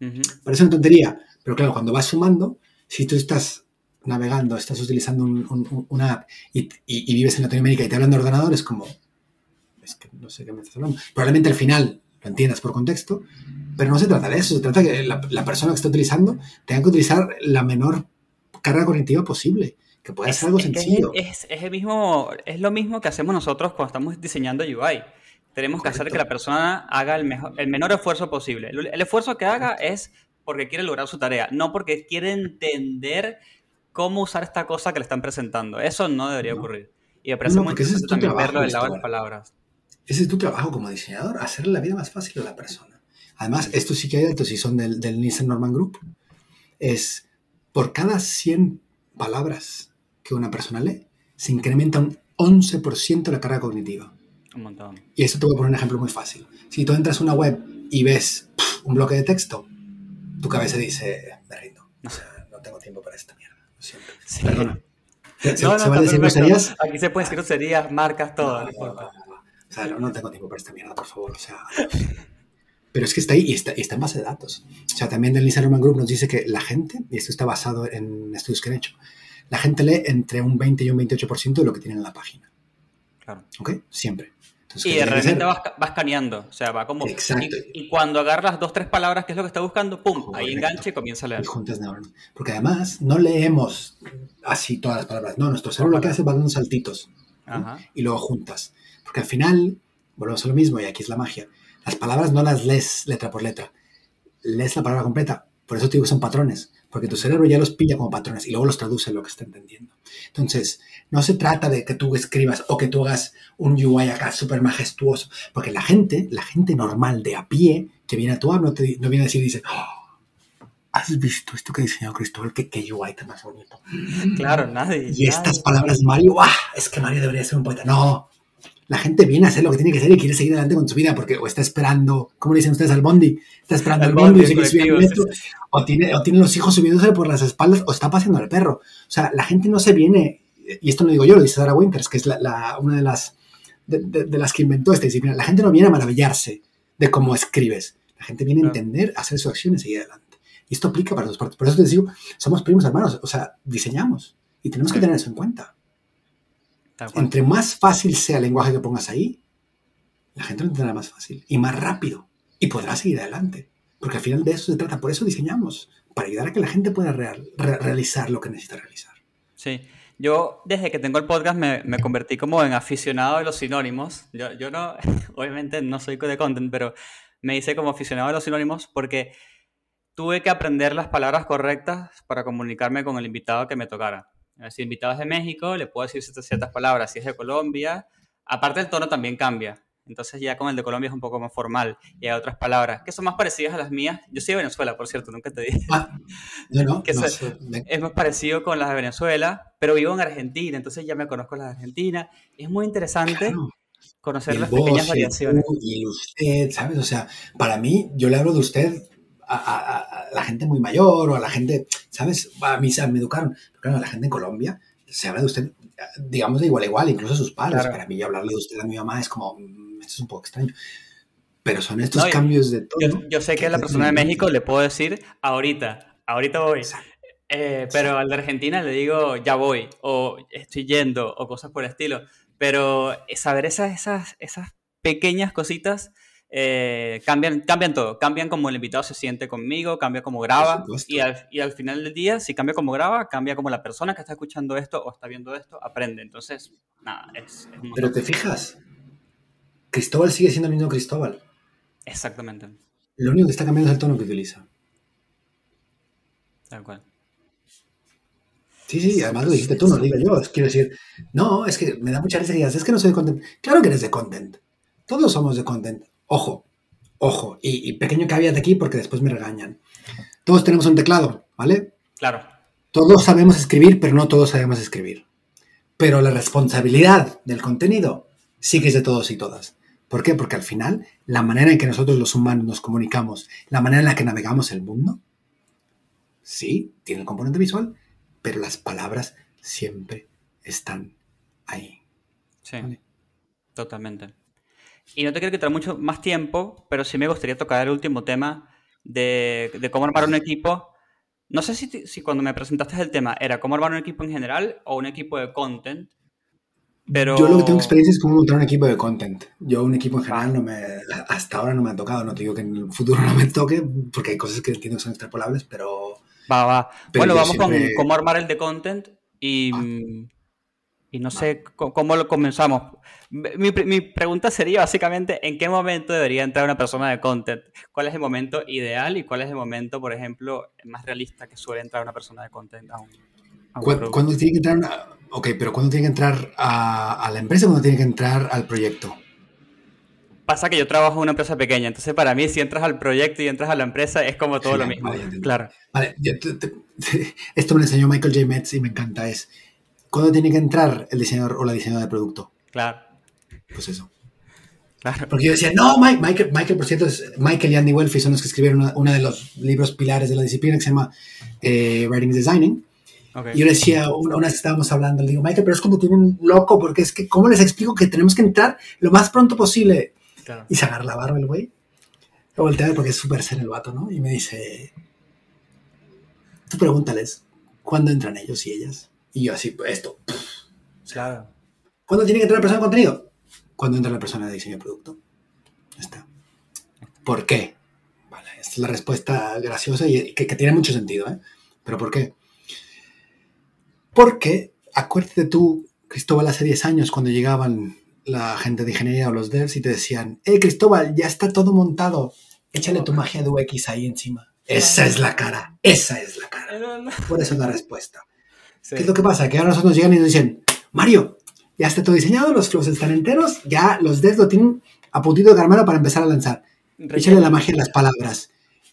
Speaker 1: Ujú.
Speaker 3: Parece una tontería, pero claro, cuando vas sumando, si tú estás navegando, estás utilizando un- un- un- una app y, y- y vives en Latinoamérica y te hablan de ordenador, es como, es que no sé qué me estás hablando. Probablemente al final lo entiendas por contexto, pero no se trata de eso, se trata de que la, la persona que está utilizando tenga que utilizar la menor carga cognitiva posible, que pueda ser algo
Speaker 1: es
Speaker 3: sencillo.
Speaker 1: Es, es el mismo, es lo mismo que hacemos nosotros cuando estamos diseñando UI. Tenemos que hacer que
Speaker 3: Correcto.
Speaker 1: la persona haga el, mejor, el menor esfuerzo posible. El, el esfuerzo que haga es porque quiere lograr su tarea, no porque quiere entender cómo usar esta cosa que le están presentando. Eso no debería
Speaker 3: No.
Speaker 1: ocurrir. Y me parece
Speaker 3: No,
Speaker 1: muy interesante
Speaker 3: tu
Speaker 1: también verlo del lado de las palabras.
Speaker 3: Ese es tu trabajo como diseñador, hacerle la vida más fácil a la persona. Además, esto sí que hay datos y son del, del Nielsen Norman Group. Es por cada 100 palabras que una persona lee, se incrementa un 11% la carga cognitiva.
Speaker 1: Un montón.
Speaker 3: Y esto te voy a poner un ejemplo muy fácil. Si tú entras a una web y ves pff, un bloque de texto, tu cabeza dice, me rindo. O sea, no tengo tiempo para esta mierda.
Speaker 1: Sí.
Speaker 3: Perdona. ¿Se,
Speaker 1: No, no,
Speaker 3: se vale decir groserías?
Speaker 1: Aquí se puede decir groserías, marcas, todo. no importa.
Speaker 3: O sea, no, no tengo tiempo para esta mierda, por favor. O sea, [LAUGHS] pero es que está ahí y está, y está en base de datos. O sea, también del Lisa Roman Group nos dice que la gente, y esto está basado en estudios que han hecho, la gente lee entre un 20 y un 28% de lo que tiene en la página.
Speaker 1: Claro.
Speaker 3: ¿Ok? Siempre. Entonces,
Speaker 1: Y
Speaker 3: ¿qué
Speaker 1: de repente vas, vas caneando, o sea, va como...
Speaker 3: Exacto.
Speaker 1: Y, y cuando agarras dos, tres palabras, que es lo que está buscando, ¡pum! Ahí engancha y comienza a leer.
Speaker 3: Y juntas neuronas. Porque además no leemos así todas las palabras. No, nuestro cerebro lo que hace es va dando saltitos.
Speaker 1: Ajá.
Speaker 3: y luego juntas. Porque al final, volvemos a lo mismo y aquí es la magia. Las palabras no las lees letra por letra. Lees la palabra completa. Por eso te digo que son patrones. Porque tu cerebro ya los pilla como patrones y luego los traduce en lo que está entendiendo. Entonces, no se trata de que tú escribas o que tú hagas un UI acá súper majestuoso. Porque la gente, la gente normal de a pie que viene a tu app no, te, no viene a decir, dice, "Oh, ¿has visto esto que ha diseñado Cristóbal? ¿Qué, qué UI tan más bonito?
Speaker 1: Claro, nadie.
Speaker 3: Y estas
Speaker 1: nadie.
Speaker 3: palabras, Mario, ¡ah! Es que Mario debería ser un poeta. No. La gente viene a hacer lo que tiene que hacer y quiere seguir adelante con su vida porque o está esperando, ¿cómo le dicen ustedes al bondi? Está esperando
Speaker 1: Al
Speaker 3: bondi,
Speaker 1: bondi,
Speaker 3: o tiene, o tiene los hijos subiéndose por las espaldas o está paseando al perro. O sea, la gente no se viene, y esto no digo yo, lo dice Sarah Winters, que es la, la- una de las, de, de- de las que inventó esta disciplina. La gente no viene a maravillarse de cómo escribes. La gente viene a entender, a hacer su acción y seguir adelante. Y esto aplica para dos partes. Por eso te digo, somos primos hermanos, o sea, diseñamos. Y tenemos que tener eso en cuenta. Entre más fácil sea el lenguaje que pongas ahí, la gente lo entenderá más fácil y más rápido. Y podrá seguir adelante. Porque al final de eso se trata. Por eso diseñamos. Para ayudar a que la gente pueda real- re- realizar lo que necesita realizar.
Speaker 1: Sí. Yo, desde que tengo el podcast, me, me convertí como en aficionado de los sinónimos. Yo, yo no, [LAUGHS] obviamente no soy de content, pero me hice como aficionado a los sinónimos porque tuve que aprender las palabras correctas para comunicarme con el invitado que me tocara. Si el invitado es de México, le puedo decir ciertas, palabras. Si es de Colombia, aparte el tono también cambia. Entonces ya con el de Colombia es un poco más formal y hay otras palabras que son más parecidas a las mías. Yo soy de Venezuela, por cierto, nunca te dije.
Speaker 3: Ah, no, no,
Speaker 1: que
Speaker 3: no,
Speaker 1: es,
Speaker 3: sí, me-
Speaker 1: es más parecido con las de Venezuela, pero vivo en Argentina, entonces ya me conozco las de Argentina. Es muy interesante
Speaker 3: claro.
Speaker 1: conocer
Speaker 3: el
Speaker 1: las
Speaker 3: vos,
Speaker 1: pequeñas
Speaker 3: el
Speaker 1: variaciones.
Speaker 3: tú, y usted, ¿sabes? O sea, para mí, yo le hablo de usted a, a- a- a la gente muy mayor o a la gente, ¿sabes? A mí me educaron. Pero claro, a la gente en Colombia se habla de usted, digamos, de igual a igual, incluso a sus padres.
Speaker 1: Claro.
Speaker 3: Para mí, hablarle de usted a mi mamá es como, mm, esto es un poco extraño. Pero son estos
Speaker 1: No,
Speaker 3: cambios de todo.
Speaker 1: Yo, yo sé que a la persona de México le puedo decir ahorita, ahorita voy. Eh, pero al de Argentina le digo ya voy, o estoy yendo, o cosas por el estilo. Pero saber esas, esas, esas pequeñas cositas eh, cambian, cambian todo. Cambian como el invitado se siente conmigo, cambia como graba. Y al, y al final del día, si cambia como graba, cambia como la persona que está escuchando esto o está viendo esto aprende. Entonces, nada, es, es
Speaker 3: Pero te fijas, Cristóbal sigue siendo el mismo Cristóbal.
Speaker 1: Exactamente,
Speaker 3: Lo único que está cambiando es el tono que utiliza.
Speaker 1: tal cual.
Speaker 3: Sí, sí, además lo dijiste tú, no lo digo yo. Quiero decir, no, es que me da mucha digas, es que no soy de content. Claro que eres de content. Todos somos de content. Ojo, ojo. Y, y pequeño caveat aquí porque después me regañan. Todos tenemos un teclado, ¿vale?
Speaker 1: Claro,
Speaker 3: Todos sabemos escribir, pero no todos sabemos escribir. Pero la responsabilidad del contenido sí que es de todos y todas. ¿Por qué? Porque al final, la manera en que nosotros los humanos nos comunicamos, la manera en la que navegamos el mundo, sí, tiene el componente visual, pero las palabras siempre están ahí.
Speaker 1: sí.
Speaker 3: Vale.
Speaker 1: Totalmente. Y no te quiero quitar mucho más tiempo, pero sí me gustaría tocar el último tema de, de cómo armar un equipo. No sé si, si cuando me presentaste el tema era cómo armar un equipo en general o un equipo de content, pero...
Speaker 3: Yo lo que tengo experiencia es cómo montar un equipo de content. Yo un equipo en general no me, hasta ahora no me ha tocado. No te digo que en el futuro [LAUGHS] no me toque, porque hay cosas que entiendo que son extrapolables, pero
Speaker 1: Va, va.
Speaker 3: Pero
Speaker 1: bueno, vamos con
Speaker 3: siempre-
Speaker 1: cómo armar el de content y,
Speaker 3: Ah.
Speaker 1: Y no sé cómo lo comenzamos. Mi, pregunta sería básicamente, ¿en qué momento debería entrar una persona de content? ¿Cuál es el momento ideal y cuál es el momento, por ejemplo, más realista que suele entrar una persona de content a un.
Speaker 3: ¿Cuándo tiene que entrar? una- ok, pero ¿cuándo tiene que entrar a, a la empresa cuándo tiene que entrar al proyecto?
Speaker 1: Pasa que yo trabajo en una empresa pequeña, entonces para mí si entras al proyecto y entras a la empresa es como todo
Speaker 3: Sí,
Speaker 1: lo mismo. claro,
Speaker 3: Vale, yo te- te- [LAUGHS] esto me lo enseñó Michael J. Metz y me encanta. Es ¿cuándo tiene que entrar el diseñador o la diseñadora de producto?
Speaker 1: claro,
Speaker 3: Pues eso.
Speaker 1: claro.
Speaker 3: Porque yo decía, no, Mike- Michael, Michael, por cierto, es- Michael y Andy Welfi son los que escribieron una- uno de los libros pilares de la disciplina que se llama eh, Writing Designing.
Speaker 1: ok.
Speaker 3: Y yo decía, una una vez estábamos hablando, le digo, Michael, pero es cuando tienen loco, porque es que, ¿cómo les explico que tenemos que entrar lo más pronto posible?
Speaker 1: Claro.
Speaker 3: Y se agarra la barba el güey. Lo voltea porque es súper ser el vato, ¿no? Y me dice, tú pregúntales, ¿cuándo entran ellos y ellas? Y yo así, pues, esto.
Speaker 1: Claro.
Speaker 3: ¿Cuándo tiene que entrar la persona de contenido? Cuando entra la persona de diseño de producto. Ya está. ¿Por qué? Vale, esta es la respuesta graciosa y que, que tiene mucho sentido, ¿eh? ¿Pero por qué? Porque, acuérdate tú, Cristóbal, hace 10 años cuando llegaban la gente de ingeniería o los devs y te decían, hey Cristóbal, ya está todo montado, échale tu magia de UX ahí encima. Esa es la cara, esa es la cara. Por eso es la respuesta.
Speaker 1: Sí.
Speaker 3: ¿Qué es lo que pasa? Que ahora nosotros nos llegan y nos dicen, Mario, ya está todo diseñado, los flows están enteros, ya los devs lo tienen a puntito de caramelo para empezar a lanzar. Échale la magia a las palabras.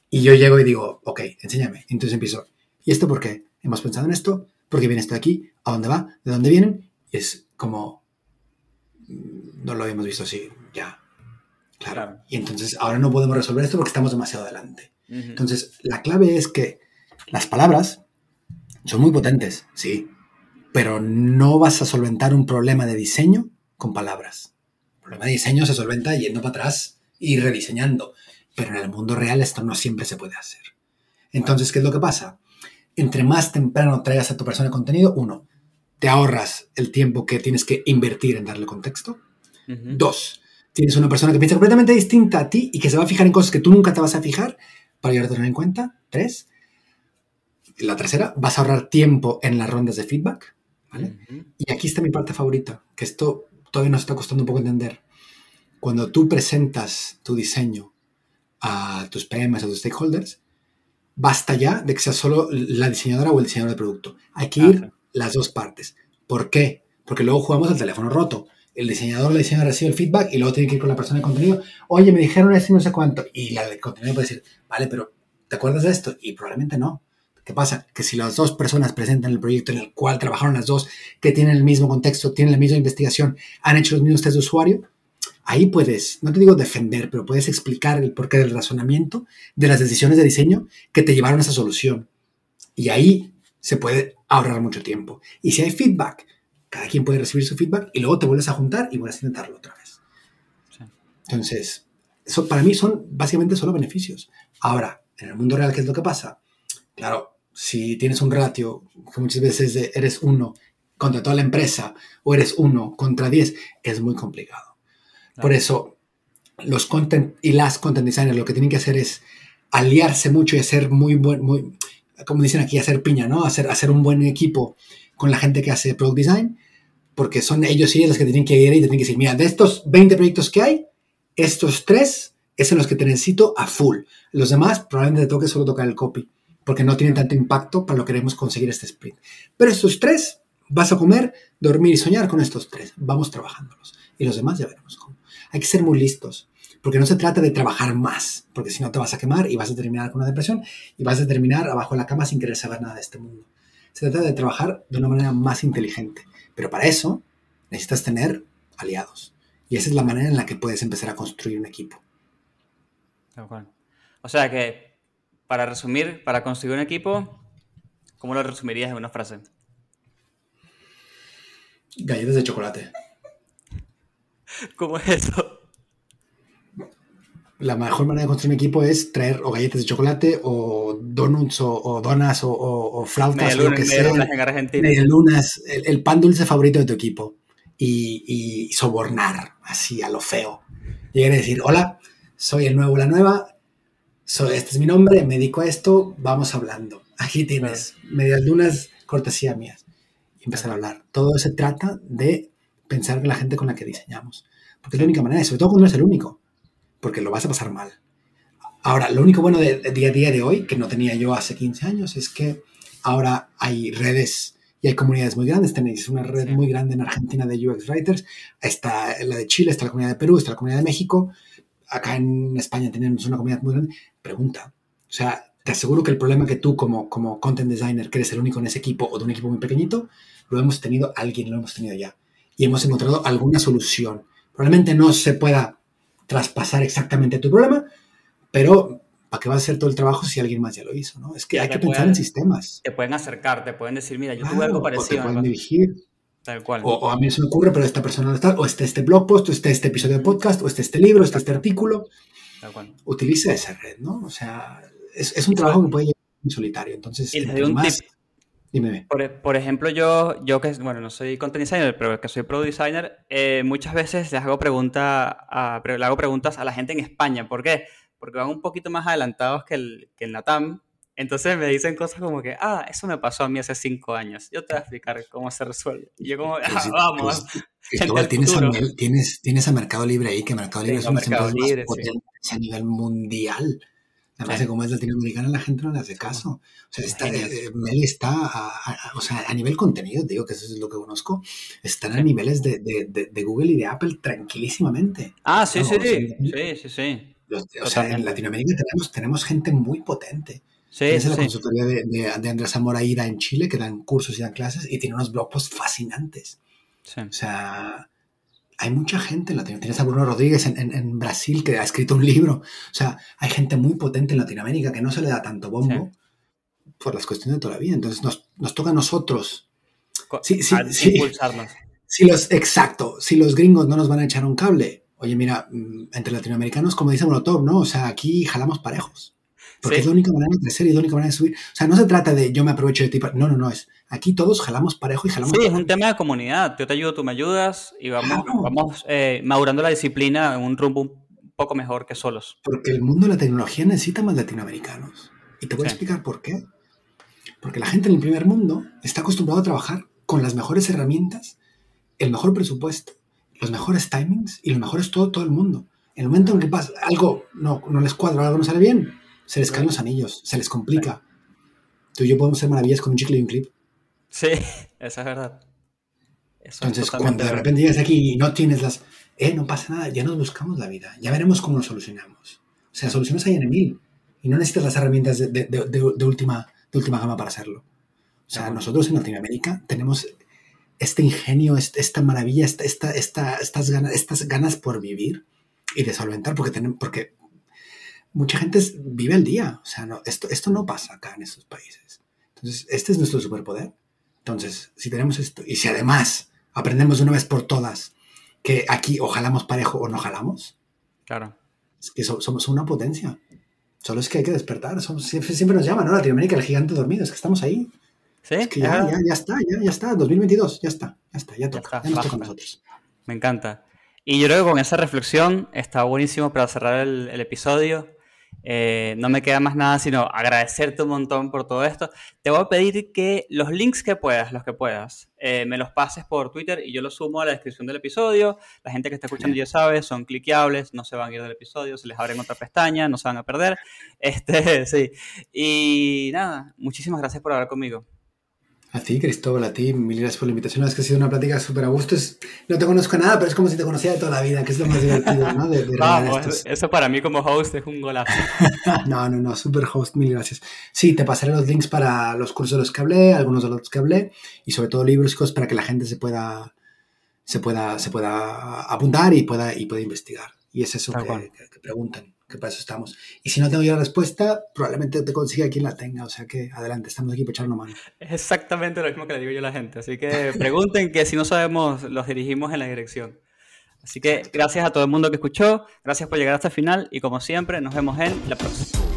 Speaker 3: Y yo llego y digo, ok, enséñame. Entonces empiezo, ¿y esto por qué? Hemos pensado en esto, porque viene esto de aquí, ¿a dónde va? ¿De dónde vienen? Y es como, mm, no lo habíamos visto así, ya. Claro.
Speaker 1: Claro.
Speaker 3: Y entonces ahora no podemos resolver esto porque estamos demasiado adelante.
Speaker 1: Ujú.
Speaker 3: Entonces, la clave es que las palabras son muy potentes, sí, pero no vas a solventar un problema de diseño con palabras. El problema de diseño se solventa yendo para atrás y rediseñando, pero en el mundo real esto no siempre se puede hacer. Entonces, ¿qué es lo que pasa? Entre más temprano traigas a tu persona contenido, uno, te ahorras el tiempo que tienes que invertir en darle contexto. Dos, tienes una persona que piensa completamente distinta a ti y que se va a fijar en cosas que tú nunca te vas a fijar para ayudarte a tener en cuenta. Tres, la tercera, vas a ahorrar tiempo en las rondas de feedback. Y aquí está mi parte favorita, que esto todavía nos está costando un poco entender. Cuando tú presentas tu diseño a tus PMs, a tus stakeholders, basta ya de que sea solo la diseñadora o el diseñador de producto. Hay que ir
Speaker 1: Ajá.
Speaker 3: las dos partes. ¿Por qué? Porque luego jugamos al teléfono roto. El diseñador o la diseñadora recibe el feedback y luego tiene que ir con la persona de contenido. Oye, me dijeron esto y no sé cuánto. Y la de contenido puede decir, vale, pero ¿te acuerdas de esto? Y probablemente no. ¿Qué pasa? Que si las dos personas presentan el proyecto en el cual trabajaron las dos, que tienen el mismo contexto, tienen la misma investigación, han hecho los mismos test de usuario, ahí puedes, no te digo defender, pero puedes explicar el porqué del razonamiento de las decisiones de diseño que te llevaron a esa solución. Y ahí se puede ahorrar mucho tiempo. Y si hay feedback, cada quien puede recibir su feedback y luego te vuelves a juntar y vuelves a intentarlo otra vez.
Speaker 1: Sí.
Speaker 3: Entonces, eso para mí son básicamente solo beneficios. Ahora, en el mundo real, ¿qué es lo que pasa? Claro, si tienes un ratio que muchas veces de eres uno contra toda la empresa o eres uno contra diez, es muy complicado. Por eso, los content y las content designers lo que tienen que hacer es aliarse mucho y hacer muy buen, muy, como dicen aquí, hacer piña, ¿no? Hacer, hacer un buen equipo con la gente que hace product design, porque son ellos y ellas los que tienen que ir y tienen que decir, mira, de estos 20 proyectos que hay, estos tres es en los que te necesito a full. Los demás probablemente te toque solo tocar el copy, porque no tienen tanto impacto para lo que queremos conseguir este sprint. Pero estos tres, vas a comer, dormir y soñar con estos tres. Vamos trabajándolos. Y los demás ya veremos cómo. Hay que ser muy listos, porque no se trata de trabajar más, porque si no te vas a quemar y vas a terminar con una depresión y vas a terminar abajo de la cama sin querer saber nada de este mundo. Se trata de trabajar de una manera más inteligente, pero para eso necesitas tener aliados. Y esa es la manera en la que puedes empezar a construir un equipo.
Speaker 1: O sea que, para resumir, para construir un equipo, ¿cómo lo resumirías en una frase?
Speaker 3: Galletas de chocolate.
Speaker 1: ¿Cómo es eso?
Speaker 3: La mejor manera de construir un equipo es traer o galletas de chocolate o donuts o, o donas o, o, o flautas o lo que sea.
Speaker 1: Medialunas,
Speaker 3: el, el pan dulce favorito de tu equipo. Y, y sobornar así a lo feo. Llegar a decir, hola, soy el nuevo, la nueva, soy, este es mi nombre, me dedico a esto, vamos hablando. Aquí tienes medias lunas, cortesía mías. Y empezar a hablar. Todo se trata de pensar en la gente con la que diseñamos. Porque es la única manera, sobre todo cuando no es el único. Porque lo vas a pasar mal. Ahora, lo único bueno de, de día a día de hoy, que no tenía yo hace 15 años, es que ahora hay redes y hay comunidades muy grandes. Tenéis una red muy grande en Argentina de UX Writers. Está la de Chile, está la comunidad de Perú, está la comunidad de México. Acá en España tenemos una comunidad muy grande. Pregunta. O sea, te aseguro que el problema que tú como, como content designer, que eres el único en ese equipo o de un equipo muy pequeñito, lo hemos tenido, alguien lo hemos tenido ya. Y hemos encontrado alguna solución. Probablemente no se pueda traspasar exactamente tu problema, pero ¿para qué va a hacer todo el trabajo si alguien más ya lo hizo? ¿no? Es que hay que pensar
Speaker 1: pueden-
Speaker 3: en sistemas.
Speaker 1: Te pueden acercar, te pueden decir, mira, yo tuve
Speaker 3: Claro,
Speaker 1: algo
Speaker 3: o te
Speaker 1: parecido.
Speaker 3: pueden
Speaker 1: así.
Speaker 3: dirigir.
Speaker 1: Tal cual.
Speaker 3: O, o a mí se me ocurre, pero esta persona no está, o está este blog post, o está este episodio de podcast, o está este libro, o está este artículo.
Speaker 1: Tal cual.
Speaker 3: Utiliza esa red, ¿no? O sea, es, es un trabajo que puede llevar en solitario. Entonces,
Speaker 1: un
Speaker 3: más-
Speaker 1: tip.
Speaker 3: Dime.
Speaker 1: Por, e- por ejemplo, yo, yo que, bueno, no soy content designer, pero que soy product designer, eh, muchas veces les hago, pregunta a, le hago preguntas a la gente en España. ¿Por qué? Porque van un poquito más adelantados que, el, que en la TAM. Entonces me dicen cosas como que, ah, eso me pasó a mí hace cinco años. Yo te voy a explicar cómo se resuelve. Y yo como,
Speaker 3: Pero
Speaker 1: ah,
Speaker 3: sí,
Speaker 1: vamos.
Speaker 3: pues, [LAUGHS] Cristóbal, tienes a,
Speaker 1: futuro.
Speaker 3: nivel- tienes, tienes a Mercado Libre ahí, que Mercado Libre
Speaker 1: Tengo
Speaker 3: es las
Speaker 1: Mercado Libre,
Speaker 3: más
Speaker 1: sí.
Speaker 3: potentes a nivel mundial. Además
Speaker 1: Sí.
Speaker 3: de como es latinoamericana, la gente no le hace caso. O sea, está, eh, Meli está, a, a- o sea, a nivel contenido, te digo que eso es lo que conozco, están a
Speaker 1: Sí.
Speaker 3: niveles de, de- de- de Google y de Apple tranquilísimamente.
Speaker 1: Ah, sí,
Speaker 3: No,
Speaker 1: sí, sí, sí, sí.
Speaker 3: Los- o sea, en Latinoamérica tenemos, tenemos gente muy potente.
Speaker 1: Sí,
Speaker 3: Tienes
Speaker 1: sí,
Speaker 3: la
Speaker 1: sí.
Speaker 3: consultoría de, de, de Andrés Zamora Ida en Chile, que dan cursos y dan clases, y tiene unos blog posts fascinantes. O sea, hay mucha gente en Latinoamérica. Tienes a Bruno Rodríguez en, en- en Brasil que ha escrito un libro. O sea, hay gente muy potente en Latinoamérica que no se le da tanto bombo por las cuestiones de toda la vida. Entonces nos, nos toca a nosotros. Sí, sí,
Speaker 1: a-
Speaker 3: sí.
Speaker 1: Impulsarnos.
Speaker 3: Si los, exacto, si los gringos no nos van a echar un cable, oye, mira, mm, entre latinoamericanos, como dice Molotov, ¿no? O sea, aquí jalamos parejos. Porque
Speaker 1: Sí.
Speaker 3: es la única manera de crecer y es la única manera de subir. O sea, no se trata de yo me aprovecho de ti. No, no, no. Es aquí todos jalamos parejo y jalamos
Speaker 1: Sí, es
Speaker 3: parejo.
Speaker 1: un tema de comunidad. Yo te ayudo, tú me ayudas y vamos,
Speaker 3: Claro.
Speaker 1: vamos eh, madurando la disciplina en un rumbo un poco mejor que solos.
Speaker 3: Porque el mundo de la tecnología necesita más latinoamericanos. Y te voy a
Speaker 1: Sí.
Speaker 3: explicar por qué. Porque la gente en el primer mundo está acostumbrada a trabajar con las mejores herramientas, el mejor presupuesto, los mejores timings y los mejores todo, todo el mundo. En el momento en que pasa algo no, no les cuadra, algo no sale bien, se les caen los anillos, se les complica. Tú y yo podemos hacer maravillas con un chicle y un clip.
Speaker 1: Sí, [LAUGHS] eso es verdad. Eso es
Speaker 3: Entonces, cuando de repente llegas aquí y no tienes las... Eh, no pasa nada, ya nos buscamos la vida, ya veremos cómo lo solucionamos. O sea, soluciones hay en mil y no necesitas las herramientas de, de- de- de- última, de última gama para hacerlo. O sea, nosotros en Latinoamérica tenemos este ingenio, este- esta maravilla, esta, esta, esta- estas, ganas, estas ganas por vivir y de solventar, porque, tenemos, porque mucha gente vive el día. O sea, no, esto, esto no pasa acá en estos países. Entonces, este es nuestro superpoder. Entonces, si tenemos esto, y si además aprendemos de una vez por todas que aquí o jalamos parejo o no jalamos,
Speaker 1: Claro.
Speaker 3: es que so- somos una potencia. Solo es que hay que despertar. Somos- siempre, siempre nos llaman, ¿no? Latinoamérica, el gigante dormido. Es que estamos ahí.
Speaker 1: ¿Sí?
Speaker 3: Es que ya, ya, ya está, ya, ya está. 2022, ya está, ya está, ya toca.
Speaker 1: está,
Speaker 3: Ya, nos toca a nosotros.
Speaker 1: Me encanta. Y yo creo que con esa reflexión está buenísimo para cerrar el, el episodio. Eh, no me queda más nada sino agradecerte un montón por todo esto. Te voy a pedir que los links que puedas, los que puedas, eh, me los pases por Twitter y yo los sumo a la descripción del episodio. La gente que está escuchando ya sabe, son cliqueables, no se van a ir del episodio, se les abre en otra pestaña, no se van a perder. [LAUGHS] Este, sí. Y nada, muchísimas gracias por hablar conmigo.
Speaker 3: A ti, Cristóbal, a ti, mil gracias por la invitación. Es que ha sido una plática súper a gusto. Es- no te conozco nada, pero es como si te conocía de toda la vida, que es lo más divertido, ¿no? De,
Speaker 1: Vamos, eso para mí como host es un golazo. [LAUGHS]
Speaker 3: No, no, no, super host, mil gracias. Sí, te pasaré los links para los cursos de los que hablé, algunos de los que hablé, y sobre todo libros y cosas para que la gente se pueda, se pueda, se pueda apuntar y pueda, y pueda investigar. Y es eso que preguntan, que para eso estamos. Y si no tengo yo la respuesta, probablemente te consiga quien la tenga. O sea que adelante, estamos aquí para echar una mano.
Speaker 1: Es exactamente lo mismo que le digo yo a la gente. Así que [LAUGHS] pregunten que si no sabemos, los dirigimos en la dirección. Así que gracias a todo el mundo que escuchó, gracias por llegar hasta el final y como siempre, nos vemos en la próxima.